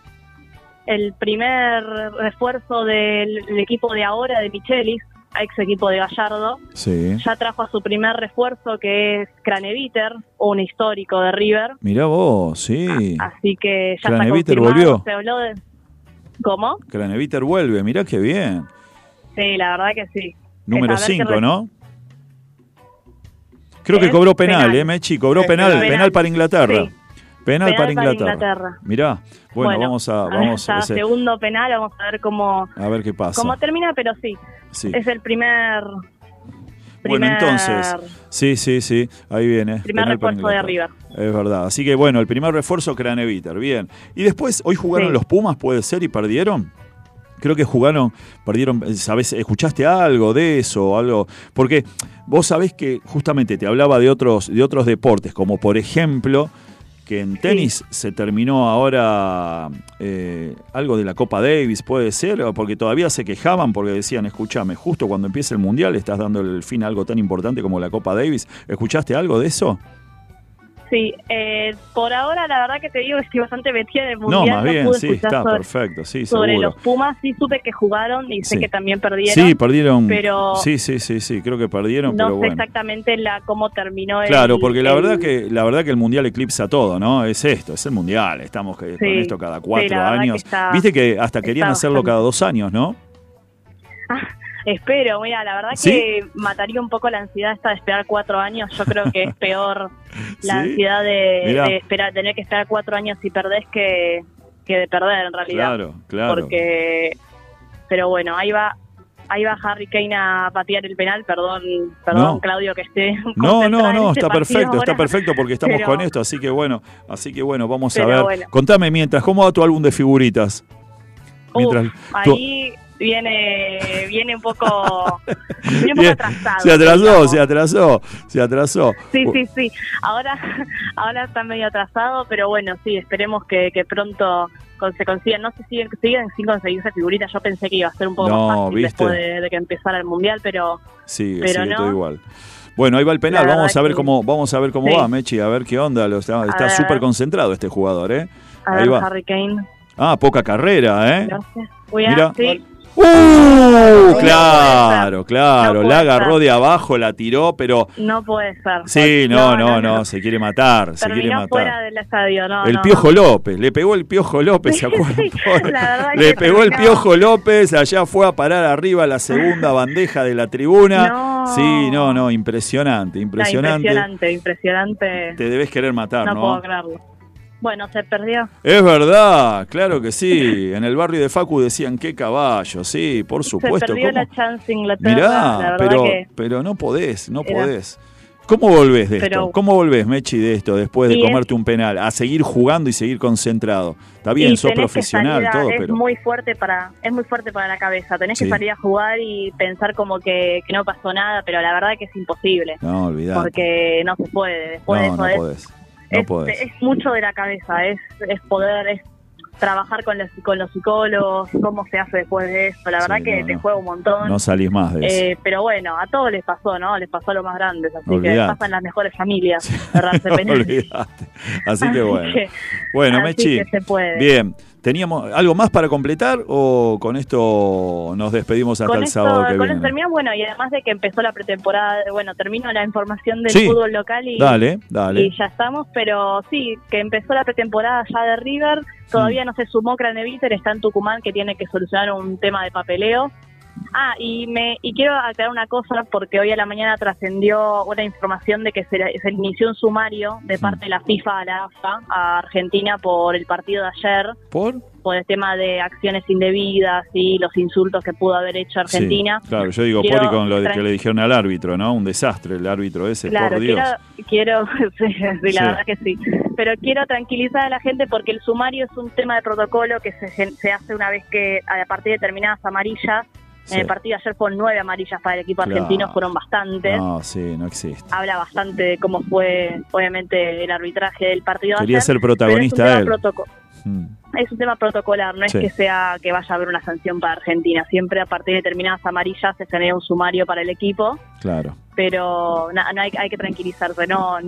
El primer refuerzo del, equipo de ahora, de Michelis, ex equipo de Gallardo, ya trajo a su primer refuerzo que es Craneviter, un histórico de River. Mira vos, sí. así que ya Craneviter volvió. Se habló de... ¿Cómo? Craneviter vuelve, mira qué bien. Sí, la verdad que sí. Número 5, ¿no? Creo que cobró penal, ¿eh, Mechi? Cobró penal, penal, para Inglaterra. Penal, para Inglaterra. Mirá, bueno, vamos a... Vamos a segundo penal, vamos a ver cómo... A ver qué pasa. Cómo termina, pero sí. sí. Es el primer... Bueno, entonces, sí, sí, sí, ahí viene. Primer refuerzo de River. Es verdad. Así que bueno, el primer refuerzo Craneviter, bien. Y después, hoy jugaron los Pumas, puede ser, y perdieron creo que jugaron, perdieron, ¿sabes? ¿Escuchaste algo de eso? algo Porque vos sabés que justamente te hablaba de otros, de otros deportes, como por ejemplo que en tenis se terminó ahora eh, algo de la Copa Davis, puede ser, porque todavía se quejaban porque decían, escúchame, justo cuando empiece el Mundial estás dando el fin a algo tan importante como la Copa Davis. ¿Escuchaste algo de eso? Sí, eh, por ahora la verdad que te digo que estoy bastante metida el mundial. No, más bien, sí, está perfecto, sí, Sobre los Pumas sí supe que jugaron y sé que también perdieron. Sí, perdieron. Pero sí, sí, sí, sí, creo que perdieron, no pero sé exactamente la, cómo terminó. Claro, porque la verdad que la verdad que el mundial eclipsa todo, ¿no? Es esto, es el mundial. Estamos con esto cada cuatro años. Viste que hasta querían hacerlo cada dos años, ¿no? Espero, mira, la verdad que mataría un poco la ansiedad esta de esperar cuatro años. Yo creo que es peor la ansiedad de, esperar, tener que esperar cuatro años y perdés que, que de perder en realidad. Claro, claro. Porque, pero bueno, ahí va, ahí va Harry Kane a patear el penal, perdón, perdón Claudio que esté. No, no, no, está perfecto, está perfecto porque estamos con esto, así que bueno, así que bueno, vamos a ver. Contame mientras, ¿cómo va tu álbum de figuritas? Mientras, ahí viene viene un poco, viene un poco atrasado. Se atrasó, se atrasó, se atrasó. Sí, sí, sí. Ahora, ahora está medio atrasado, pero bueno, sí, esperemos que, que pronto se consigan. No sé si siguen sin conseguirse figuritas. Yo pensé que iba a ser un poco más fácil después de, que empezara el mundial, pero, sí, pero no. todo igual. Bueno, ahí va el penal. vamos a ver cómo vamos a ver cómo va, Mechi, a ver qué onda. está súper concentrado este jugador, ¿eh? A ahí va. Harry Kane. Ah, poca carrera, ¿eh? Gracias. Mira, sí. ¡Uh! Claro, claro. la agarró de abajo, la tiró, pero. No puede ser. Sí, no, no, no, se quiere matar. se quiere matar. fuera del estadio, no. El Piojo López, le pegó el Piojo López, ¿se acuerdan? le pegó el Piojo López, allá fue a parar arriba la segunda bandeja de la tribuna. Sí, no, no, impresionante, impresionante. impresionante, impresionante. Te debes querer matar, ¿no? No puedo creerlo. Bueno, se perdió. Es verdad, claro que sí. En el barrio de Facu decían qué caballo, sí, por supuesto. Se perdió la chance Inglaterra. Mirá, pero, pero no podés, no podés. ¿Cómo volvés de esto? ¿Cómo volvés, Mechi, de esto después de comerte un penal? A seguir jugando y seguir concentrado. Está bien, sos profesional, todo, es muy fuerte para es muy fuerte para la cabeza. Tenés que salir a jugar y pensar como que, no pasó nada, pero la verdad que es imposible. No, olvidate. Porque no se puede. Después de eso no podés es, mucho de la cabeza, es, es poder, es trabajar con los, con los psicólogos, cómo se hace después de eso. La verdad que te juega un montón. No salís más de eso. Eh, pero bueno, a todos les pasó, ¿no? Les pasó a los más grandes, así que pasan las mejores familias. así que bueno. bueno, Mechi. Bien. ¿Teníamos algo más para completar o con esto nos despedimos hasta el sábado que con viene? termina, bueno, y además de que empezó la pretemporada, bueno, termino la información del fútbol local y, dale, dale. y ya estamos, pero sí, que empezó la pretemporada ya de River, todavía mm. no se sumó Craneviter, está en Tucumán que tiene que solucionar un tema de papeleo, Ah, y me y quiero aclarar una cosa porque hoy a la mañana trascendió una información de que se, se, inició un sumario de parte de la FIFA a la AFA a Argentina por el partido de ayer. ¿Por? Por el tema de acciones indebidas y los insultos que pudo haber hecho Argentina. claro, yo digo por y con lo que le dijeron al árbitro, ¿no? Un desastre el árbitro ese, claro, por Dios. Quiero, sí, la verdad que sí. Pero quiero tranquilizar a la gente porque el sumario es un tema de protocolo que se, se hace una vez que a partir de determinadas amarillas en el partido ayer fueron nueve amarillas para el equipo argentino, fueron bastantes. No, sí, no existe. Habla bastante de cómo fue, obviamente, el arbitraje del partido. Quería ser protagonista él. Hmm. Es un tema protocolar, no es que sea que vaya a haber una sanción para Argentina. Siempre a partir de determinadas amarillas se genera un sumario para el equipo. Claro. Pero no, hay, hay que tranquilizarse, no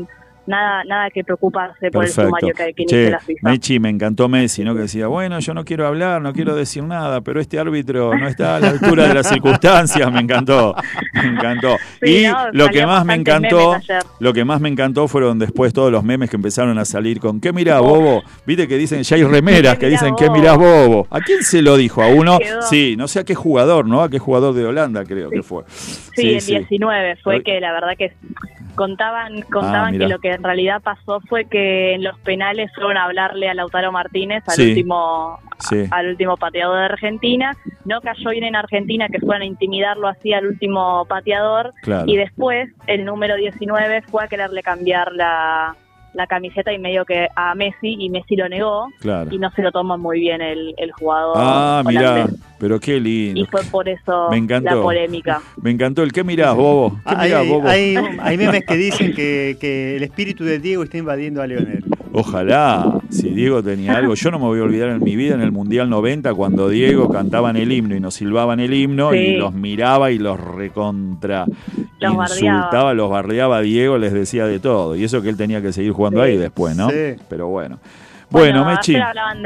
nada nada que preocuparse por el sumario que, que inicie la FIFA. Mechi, me encantó Messi, ¿no? Que decía, bueno, yo no quiero hablar, no quiero decir nada, pero este árbitro no está a la altura de las circunstancias, me encantó, me encantó. y lo que más me encantó, lo que más me encantó fueron después todos los memes que empezaron a salir con ¿qué mirá, bobo? Viste que dicen, ya hay remeras que dicen ¿qué mirás, bobo? ¿A quién se lo dijo? ¿A uno? Sí, no sé a qué jugador, ¿no? A qué jugador de Holanda creo que fue. Sí, el 19 fue que la verdad que contaban contaban ah, que lo que en realidad pasó fue que en los penales fueron a hablarle a Lautaro Martínez al último al último pateador de Argentina. No cayó bien en Argentina que fueron a intimidarlo así al último pateador. Y después el número 19 fue a quererle cambiar la la camiseta y medio que a Messi y Messi lo negó y no se lo tomó muy bien el, el jugador. Ah, mira, pero qué lindo. Y fue por eso la polémica. Me encantó el ¿qué mirás, Bobo? ¿Qué hay, Bobo? Hay, hay, memes que dicen que, que el espíritu de Diego está invadiendo a Leonel. Ojalá, si Diego tenía algo, yo no me voy a olvidar en mi vida en el Mundial 90 cuando Diego cantaban el himno y nos silbaban el himno y los miraba y los recontra los insultaba, los bardeaba a Diego, les decía de todo. Y eso que él tenía que seguir jugando ahí después, ¿no? Pero bueno. Bueno, Mechi. hablaban,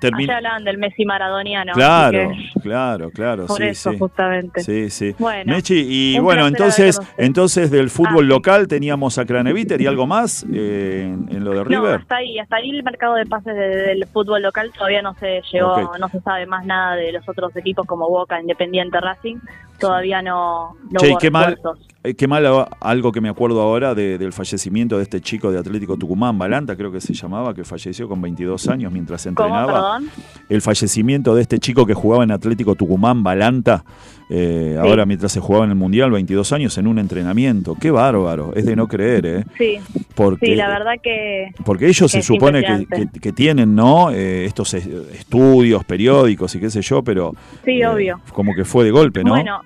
de, hablaban del Messi maradoniano. Claro, claro, claro. Por eso, justamente. Sí, sí. Bueno, Mechi, y bueno, entonces entonces del fútbol ah. local teníamos a Craneviter y algo más eh, en, lo de River. No, hasta ahí, hasta ahí el mercado de pases del fútbol local todavía no se llegó, no se sabe más nada de los otros equipos como Boca, Independiente, Racing. Todavía no, no che, qué mal, eh, qué mal algo que me acuerdo ahora del fallecimiento de este chico de Atlético Tucumán, Balanta creo que se llamaba, que falleció con 22 años mientras entrenaba. El fallecimiento de este chico que jugaba en Atlético Tucumán, Balanta, eh, ahora mientras se jugaba en el Mundial, 22 años en un entrenamiento. Qué bárbaro, es de no creer, ¿eh? Sí, porque, la verdad que... Porque ellos se supone que, tienen, ¿no? Eh, estos estudios, periódicos y qué sé yo, pero... Sí, obvio. Como que fue de golpe, ¿no? Bueno,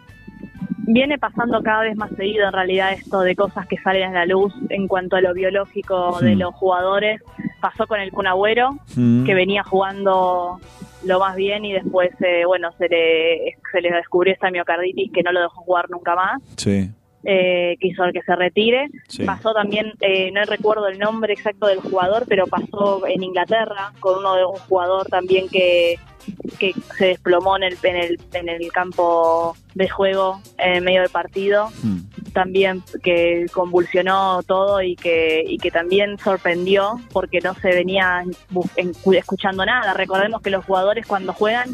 viene pasando cada vez más seguido en realidad esto de cosas que salen a la luz en cuanto a lo biológico de hmm. los jugadores. Pasó con el Cunagüero, hmm. que venía jugando lo más bien y después, eh, bueno, se le, se le descubrió esta miocarditis que no lo dejó jugar nunca más. Sí. Eh, que hizo que se retire. Pasó también, eh, no recuerdo el nombre exacto del jugador, pero pasó en Inglaterra con uno de un jugador también que que se desplomó en el, en el, en el campo de juego en medio del partido. Hmm. También que convulsionó todo y que, y que también sorprendió porque no se venía escuchando nada. Recordemos que los jugadores cuando juegan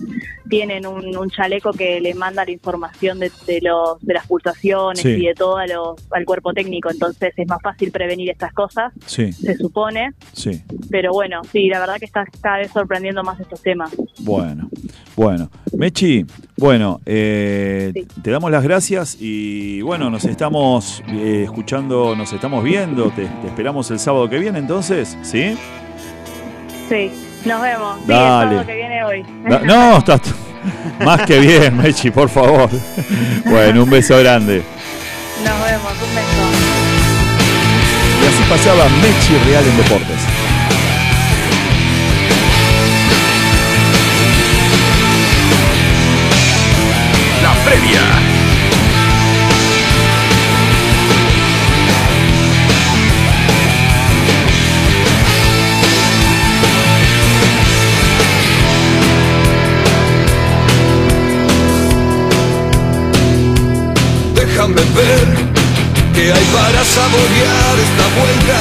tienen un, chaleco que le manda la información de, los, de las pulsaciones y de todo al cuerpo técnico. Entonces es más fácil prevenir estas cosas, se supone. Sí. Pero bueno, sí, la verdad que está cada vez sorprendiendo más estos temas. Bueno, bueno. Mechi, bueno, eh, te damos las gracias y bueno, nos estamos eh, escuchando, nos estamos viendo, te, esperamos el sábado que viene entonces, ¿sí? Sí, nos vemos. Sí, el sábado que viene hoy. no, más que bien, Mechi, por favor. Bueno, un beso grande. Nos vemos, un beso. Y así pasaba Mechi Real en Deportes. Previa. Déjame ver que hay para saborear esta vuelta.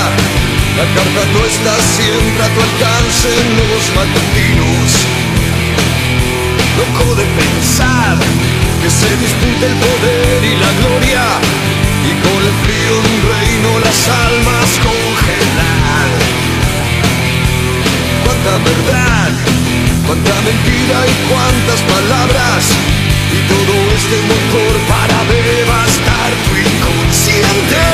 La carta no está siempre a tu alcance en los matutinos. Loco de pensar que se dispute el poder y la gloria y con el frío de un reino las almas congelar. Cuánta verdad, cuánta mentira y cuántas palabras y todo este motor para devastar tu inconsciente.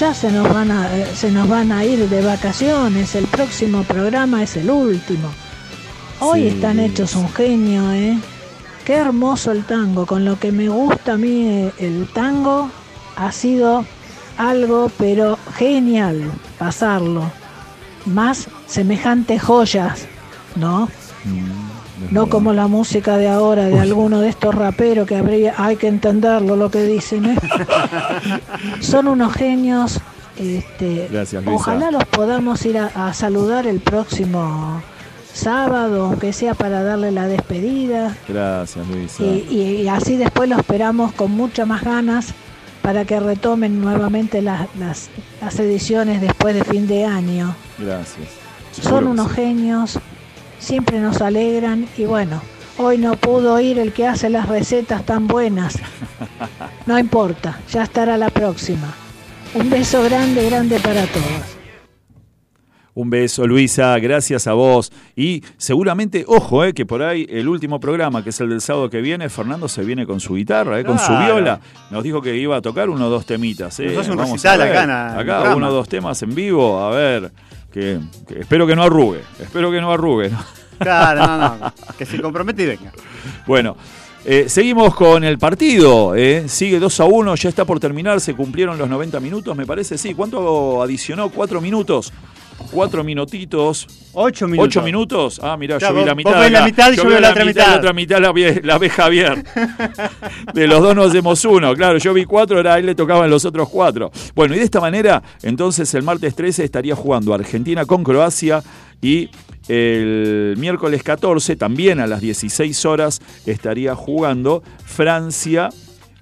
Ya se nos van a, eh, se nos van a ir de vacaciones. El próximo programa es el último. Hoy Sí. están hechos un genio, ¿eh? Qué hermoso el tango. Con lo que me gusta a mí eh, el tango ha sido algo, pero genial pasarlo. Más semejantes joyas, ¿no? No como la música de ahora de alguno de estos raperos que habría, hay que entenderlo lo que dicen. ¿eh? Son unos genios. Este, Gracias, Luisa. ojalá los podamos ir a, a saludar el próximo sábado, aunque sea para darle la despedida. Gracias, Luisa. Y, y- y así después lo esperamos con muchas más ganas para que retomen nuevamente las, las, las ediciones después de fin de año. Gracias. Son unos sí. genios, siempre nos alegran y bueno, hoy no pudo ir el que hace las recetas tan buenas. No importa, ya estará la próxima. Un beso grande, grande para todos. Un beso, Luisa, gracias a vos. Y seguramente, ojo, eh, que por ahí el último programa, que es el del sábado que viene, Fernando se viene con su guitarra, eh, con su viola. Nos dijo que iba a tocar uno o dos temitas. Eh. Nos hace un Vamos recital a ver. acá en Acá uno o dos temas en vivo, a ver. Que, que espero que no arrugue, espero que no arrugue. ¿no? Claro, no, no. Que se compromete y venga. Bueno, eh, seguimos con el partido. eh. Sigue 2 a 1, ya está por terminar. Se cumplieron los 90 minutos, me parece. Sí, ¿cuánto adicionó? ¿Cuatro minutos? Cuatro minutitos. Ocho minutos. ¿Ocho minutos? Ah, mirá, yo vi vos- la vos mitad. ves la mitad y yo veo la otra Y mitad. la otra mitad la ve, la ve Javier. De los dos nos hacemos uno. Claro, yo vi cuatro, ahora a él le tocaban los otros cuatro. Bueno, y de esta manera, entonces el martes 13 estaría jugando Argentina con Croacia y el miércoles 14, también a las 16 horas, estaría jugando Francia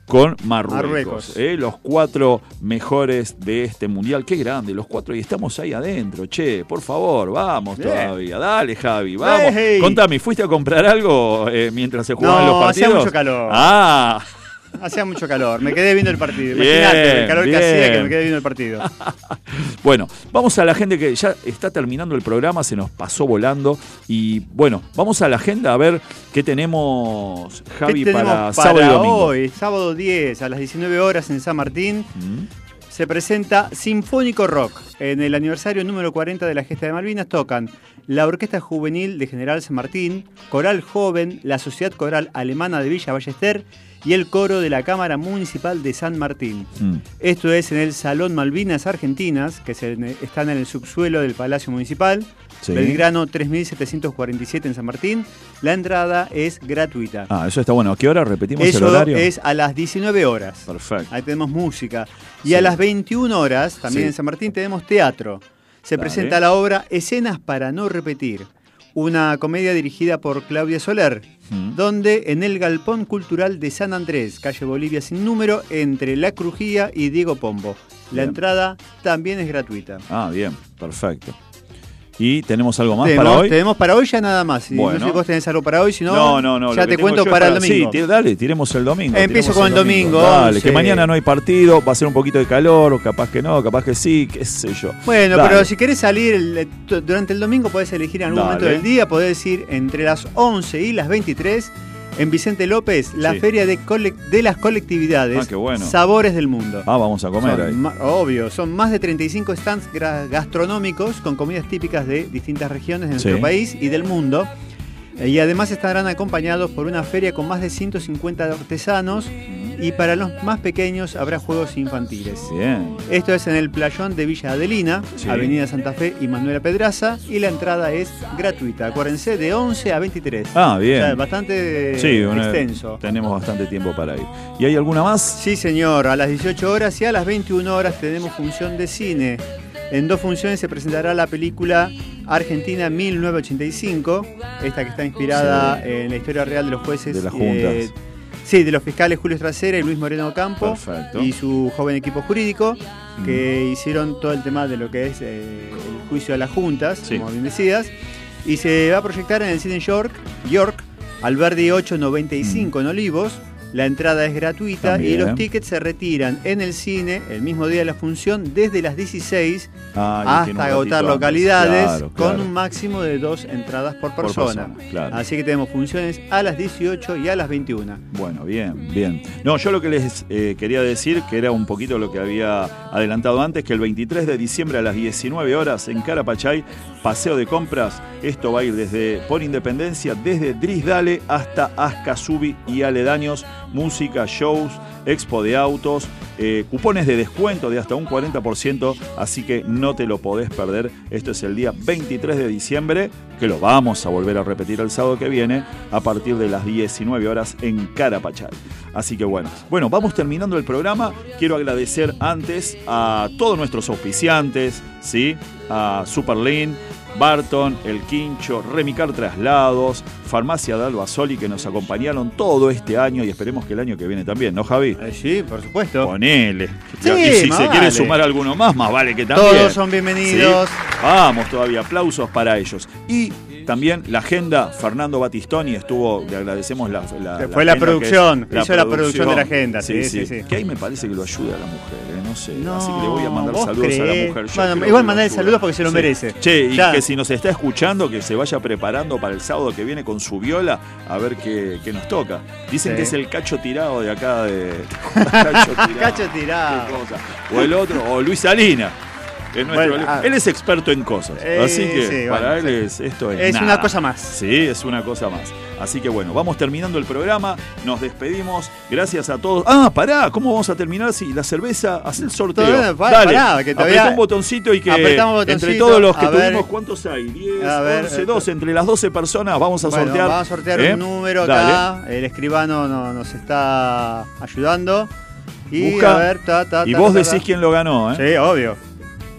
con Marruecos. Marruecos. ¿eh? Los cuatro mejores de este mundial. Qué grande, los cuatro. Y estamos ahí adentro, che. Por favor, vamos Bien. todavía. Dale, Javi, vamos. Contame, ¿fuiste a comprar algo eh, mientras se jugaban No, los partidos? hacía mucho calor. Ah, Hacía mucho calor. Me quedé viendo el partido. Imagínate el calor que bien. hacía que me quedé viendo el partido. Bueno, vamos a la gente que ya está terminando el programa, se nos pasó volando. Y bueno, vamos a la agenda a ver qué tenemos, Javi, ¿Qué tenemos para, sábado y domingo. hoy? Sábado 10 a las 19 horas en San Martín. Mm, se presenta Sinfónico Rock. En el aniversario número 40 de la Gesta de Malvinas tocan la Orquesta Juvenil de General San Martín, Coral Joven, la Sociedad Coral Alemana de Villa Ballester y el coro de la Cámara Municipal de San Martín. mm. Esto es en el Salón Malvinas Argentinas, que se, están en el subsuelo del Palacio Municipal, Sí. Belgrano 3747 en San Martín. La entrada es gratuita. Ah, eso está bueno. ¿A qué hora repetimos el Eso horario? es a las 19 horas. Perfecto. Ahí tenemos música. Y Sí. a las 21 horas, también Sí. en San Martín, tenemos teatro. Se Dale. presenta la obra Escenas para no repetir, una comedia dirigida por Claudia Soler, Mm. donde en el Galpón Cultural de San Andrés, calle Bolivia sin número, entre La Crujía y Diego Pombo. La Bien. entrada también es gratuita. Ah, bien, perfecto. ¿Y tenemos algo más tenemos, para hoy? tenemos para hoy ya nada más. Bueno. No sé si vos tenés algo para hoy, si no, no, no, no. ya te cuento para el domingo. Sí, dale, tiremos el domingo. Empiezo con el domingo, Dale, 11. que mañana no hay partido, va a ser un poquito de calor, capaz que no, capaz que sí, qué sé yo. Bueno, Dale. pero si querés salir el- t- durante el domingo, podés elegir en algún Dale. momento del día, podés ir entre las 11 y las 23 en Vicente López, la Sí. feria de, las colectividades Ah, qué bueno. Sabores del Mundo. Ah, vamos a comer Son ahí. obvio, son más de 35 stands gastronómicos con comidas típicas de distintas regiones de nuestro Sí. país y del mundo. Eh, Y además estarán acompañados por una feria con más de 150 artesanos y para los más pequeños habrá juegos infantiles. Bien. Esto es en el playón de Villa Adelina, Sí. Avenida Santa Fe y Manuela Pedraza, y la entrada es gratuita. Acuérdense, de 11 a 23. Ah, bien. O sea, bastante Sí, una- extenso. tenemos bastante tiempo para ir. ¿Y hay alguna más? Sí, señor, a las 18 horas y a las 21 horas tenemos función de cine. En dos funciones se presentará la película Argentina 1985, esta que está inspirada en la historia real de los jueces. De las juntas. Sí, de los fiscales Julio Trasera y Luis Moreno Campo Perfecto. y su joven equipo jurídico, que hicieron todo el tema de lo que es eh, el juicio de las juntas, Sí. como bien decías, y se va a proyectar en el cine York, York, Alberdi 895 en Olivos, La entrada es gratuita y los tickets se retiran en el cine el mismo día de la función desde las 16 Ah, hasta agotar localidades Claro, con un máximo de dos entradas por persona, claro. Así que tenemos funciones a las 18 y a las 21. Bueno, bien, bien. No, yo lo que les eh, quería decir, que era un poquito lo que había adelantado antes, que el 23 de diciembre a las 19 horas en Carapachay, paseo de compras, esto va a ir desde por Independencia, desde Drisdale hasta Ascasubi y aledaños, música, shows, expo de autos, eh, cupones de descuento de hasta un 40%, así que no te lo podés perder. Esto es el día 23 de diciembre, que lo vamos a volver a repetir el sábado que viene, a partir de las 19 horas en Carapachay. Así que bueno, bueno, vamos terminando el programa. Quiero agradecer antes a todos nuestros auspiciantes, ¿sí? A Superlin, Barton, El Quincho, Remicar Traslados, Farmacia de Albasoli que nos acompañaron todo este año y esperemos que el año que viene también, ¿no, Javi? Eh, sí, por supuesto. Ponele. Sí, y si se quiere vale. sumar alguno más, más vale que también. Todos son bienvenidos. Sí. Vamos todavía, aplausos para ellos. Y también la agenda, Fernando Batistoni estuvo, le agradecemos la, la- fue la producción, hizo la producción de la agenda, sí, sí, sí. Que ahí me parece que lo ayuda a la mujer, ¿eh? no sé. No, Así que le voy a mandar ¿vos saludos a la mujer. Yo Bueno, creo igual ayuda. saludos porque se lo merece. Che, y Ya. que si nos está escuchando, que se vaya preparando para el sábado que viene con su viola a ver qué, qué nos toca. Dicen que es el cacho tirado de acá de. cacho tirado. Cacho tirado. O el otro, o Luis Salina. Que es nuestro- Bueno, ah. él es experto en cosas. Eh, así que sí, para bueno, él es, esto es. Es nada. una cosa más. Sí, es una cosa más. Así que bueno, vamos terminando el programa, nos despedimos. Gracias a todos. Ah, pará, ¿cómo vamos a terminar si la cerveza hace el sorteo? Todavía, pará, Dale, pará, que todavía- apretá un botoncito y que entre todos los que ver. tuvimos, ¿cuántos hay? 10, A ver, 11, eh, 12, entre las 12 personas vamos a Bueno, sortear. Vamos a sortear ¿eh? un número Dale. acá. El escribano no- nos está ayudando. Y Busca. a ver, ta, ta, Y ta, vos ta, decís quién lo ganó, ¿eh? Sí, obvio.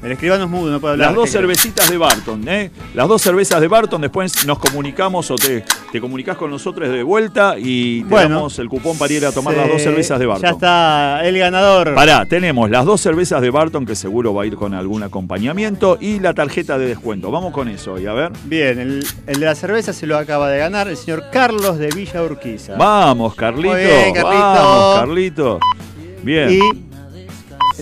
El escribano es mudo, no puede hablar. Las dos ¿qué querés? cervecitas de Barton, ¿eh? Las dos cervezas de Barton, después nos comunicamos o te, te comunicás con nosotros de vuelta y te Bueno, damos el cupón para ir a tomar las dos cervezas de Barton. Ya está el ganador. Pará, tenemos las dos cervezas de Barton que seguro va a ir con algún acompañamiento y la tarjeta de descuento. Vamos con eso y a ver. Bien, el, el de la cerveza se lo acaba de ganar el señor Carlos de Villa Urquiza. Vamos, Carlito. Muy bien, Carlito. Vamos, Carlito. Bien. Y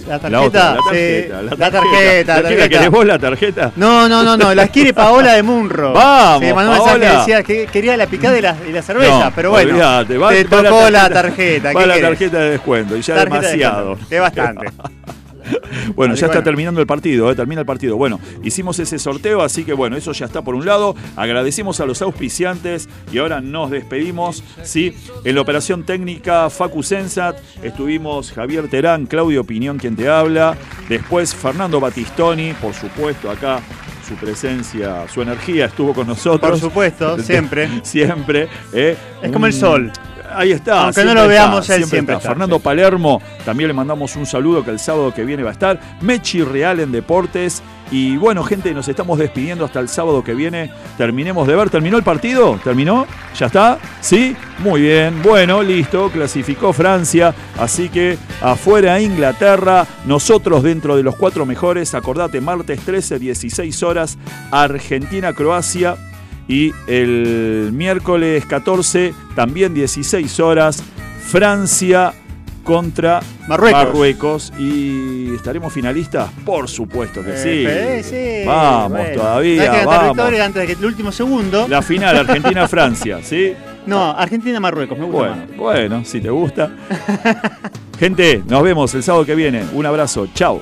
la tarjeta, la otra, la sí, tarjeta, la tarjeta, ¿La la tarjeta. ¿Querés vos la tarjeta? No, no, no, no, la quiere Paola de Munro. Vamos, Se mandó un mensaje que Paola. decía que quería la picada y la, y la cerveza, No, pero bueno. olvidate, va- te va tocó la tarjeta. Va ¿qué la tarjeta de descuento y ya demasiado. Que bastante. Bueno, Así ya está terminando el partido, eh, termina el partido. Bueno, hicimos ese sorteo, así que bueno, eso ya está por un lado. Agradecemos a los auspiciantes y ahora nos despedimos. ¿sí? En la operación técnica Facu Sensat estuvimos Javier Terán, Claudio Opinión quien te habla. Después Fernando Batistoni, por supuesto, acá su presencia, su energía estuvo con nosotros. Por supuesto, siempre. siempre. eh. Es como el sol. Ahí está. Aunque no lo veamos, está, él siempre está. está, Fernando. Palermo, también le mandamos un saludo que el sábado que viene va a estar. Mechi Real en Deportes. Y bueno, gente, nos estamos despidiendo hasta el sábado que viene. Terminemos de ver. ¿Terminó el partido? ¿Terminó? ¿Ya está? ¿Sí? Muy bien. Bueno, listo. Clasificó Francia. Así que afuera Inglaterra. Nosotros dentro de los cuatro mejores. Acordate, martes 13, 16 horas. Argentina-Croacia. Y el miércoles 14, también 16 horas, Francia contra Marruecos. Marruecos. ¿Y estaremos finalistas? Por supuesto que sí. Eh, sí, Vamos bueno. todavía, que vamos. antes de que el último segundo. La final, Argentina-Francia, ¿sí? No, Argentina-Marruecos, me gusta Bueno, más. bueno, si te gusta. Gente, nos vemos el sábado que viene. Un abrazo. Chao.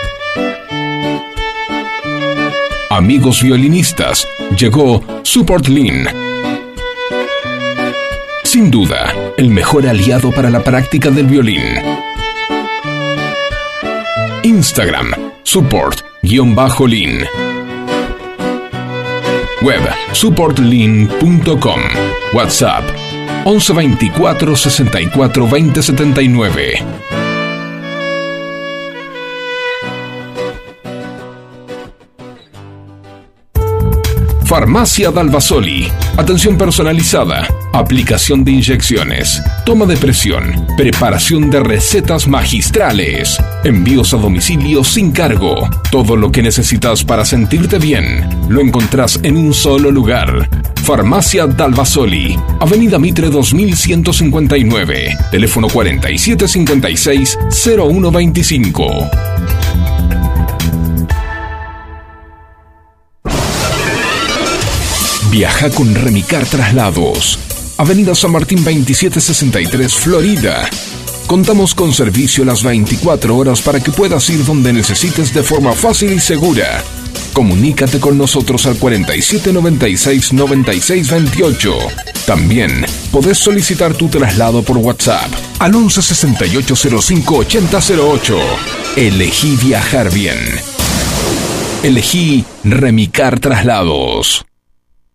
Amigos violinistas, llegó Support Lean. Sin duda, el mejor aliado para la práctica del violín. Instagram, support-lin. Web, supportlin.com. WhatsApp, 1124 64 20 Farmacia Dalvasoli. Atención personalizada. Aplicación de inyecciones. Toma de presión. Preparación de recetas magistrales. Envíos a domicilio sin cargo. Todo lo que necesitas para sentirte bien. Lo encontrás en un solo lugar. Farmacia Dalvasoli. Avenida Mitre 2159. Teléfono 4756 0125. Viaja con Remicar Traslados. Avenida San Martín 2763, Florida. Contamos con servicio las 24 horas para que puedas ir donde necesites de forma fácil y segura. Comunícate con nosotros al 4796-9628. También podés solicitar tu traslado por WhatsApp al 1168058008. Elegí viajar bien. Elegí Remicar Traslados.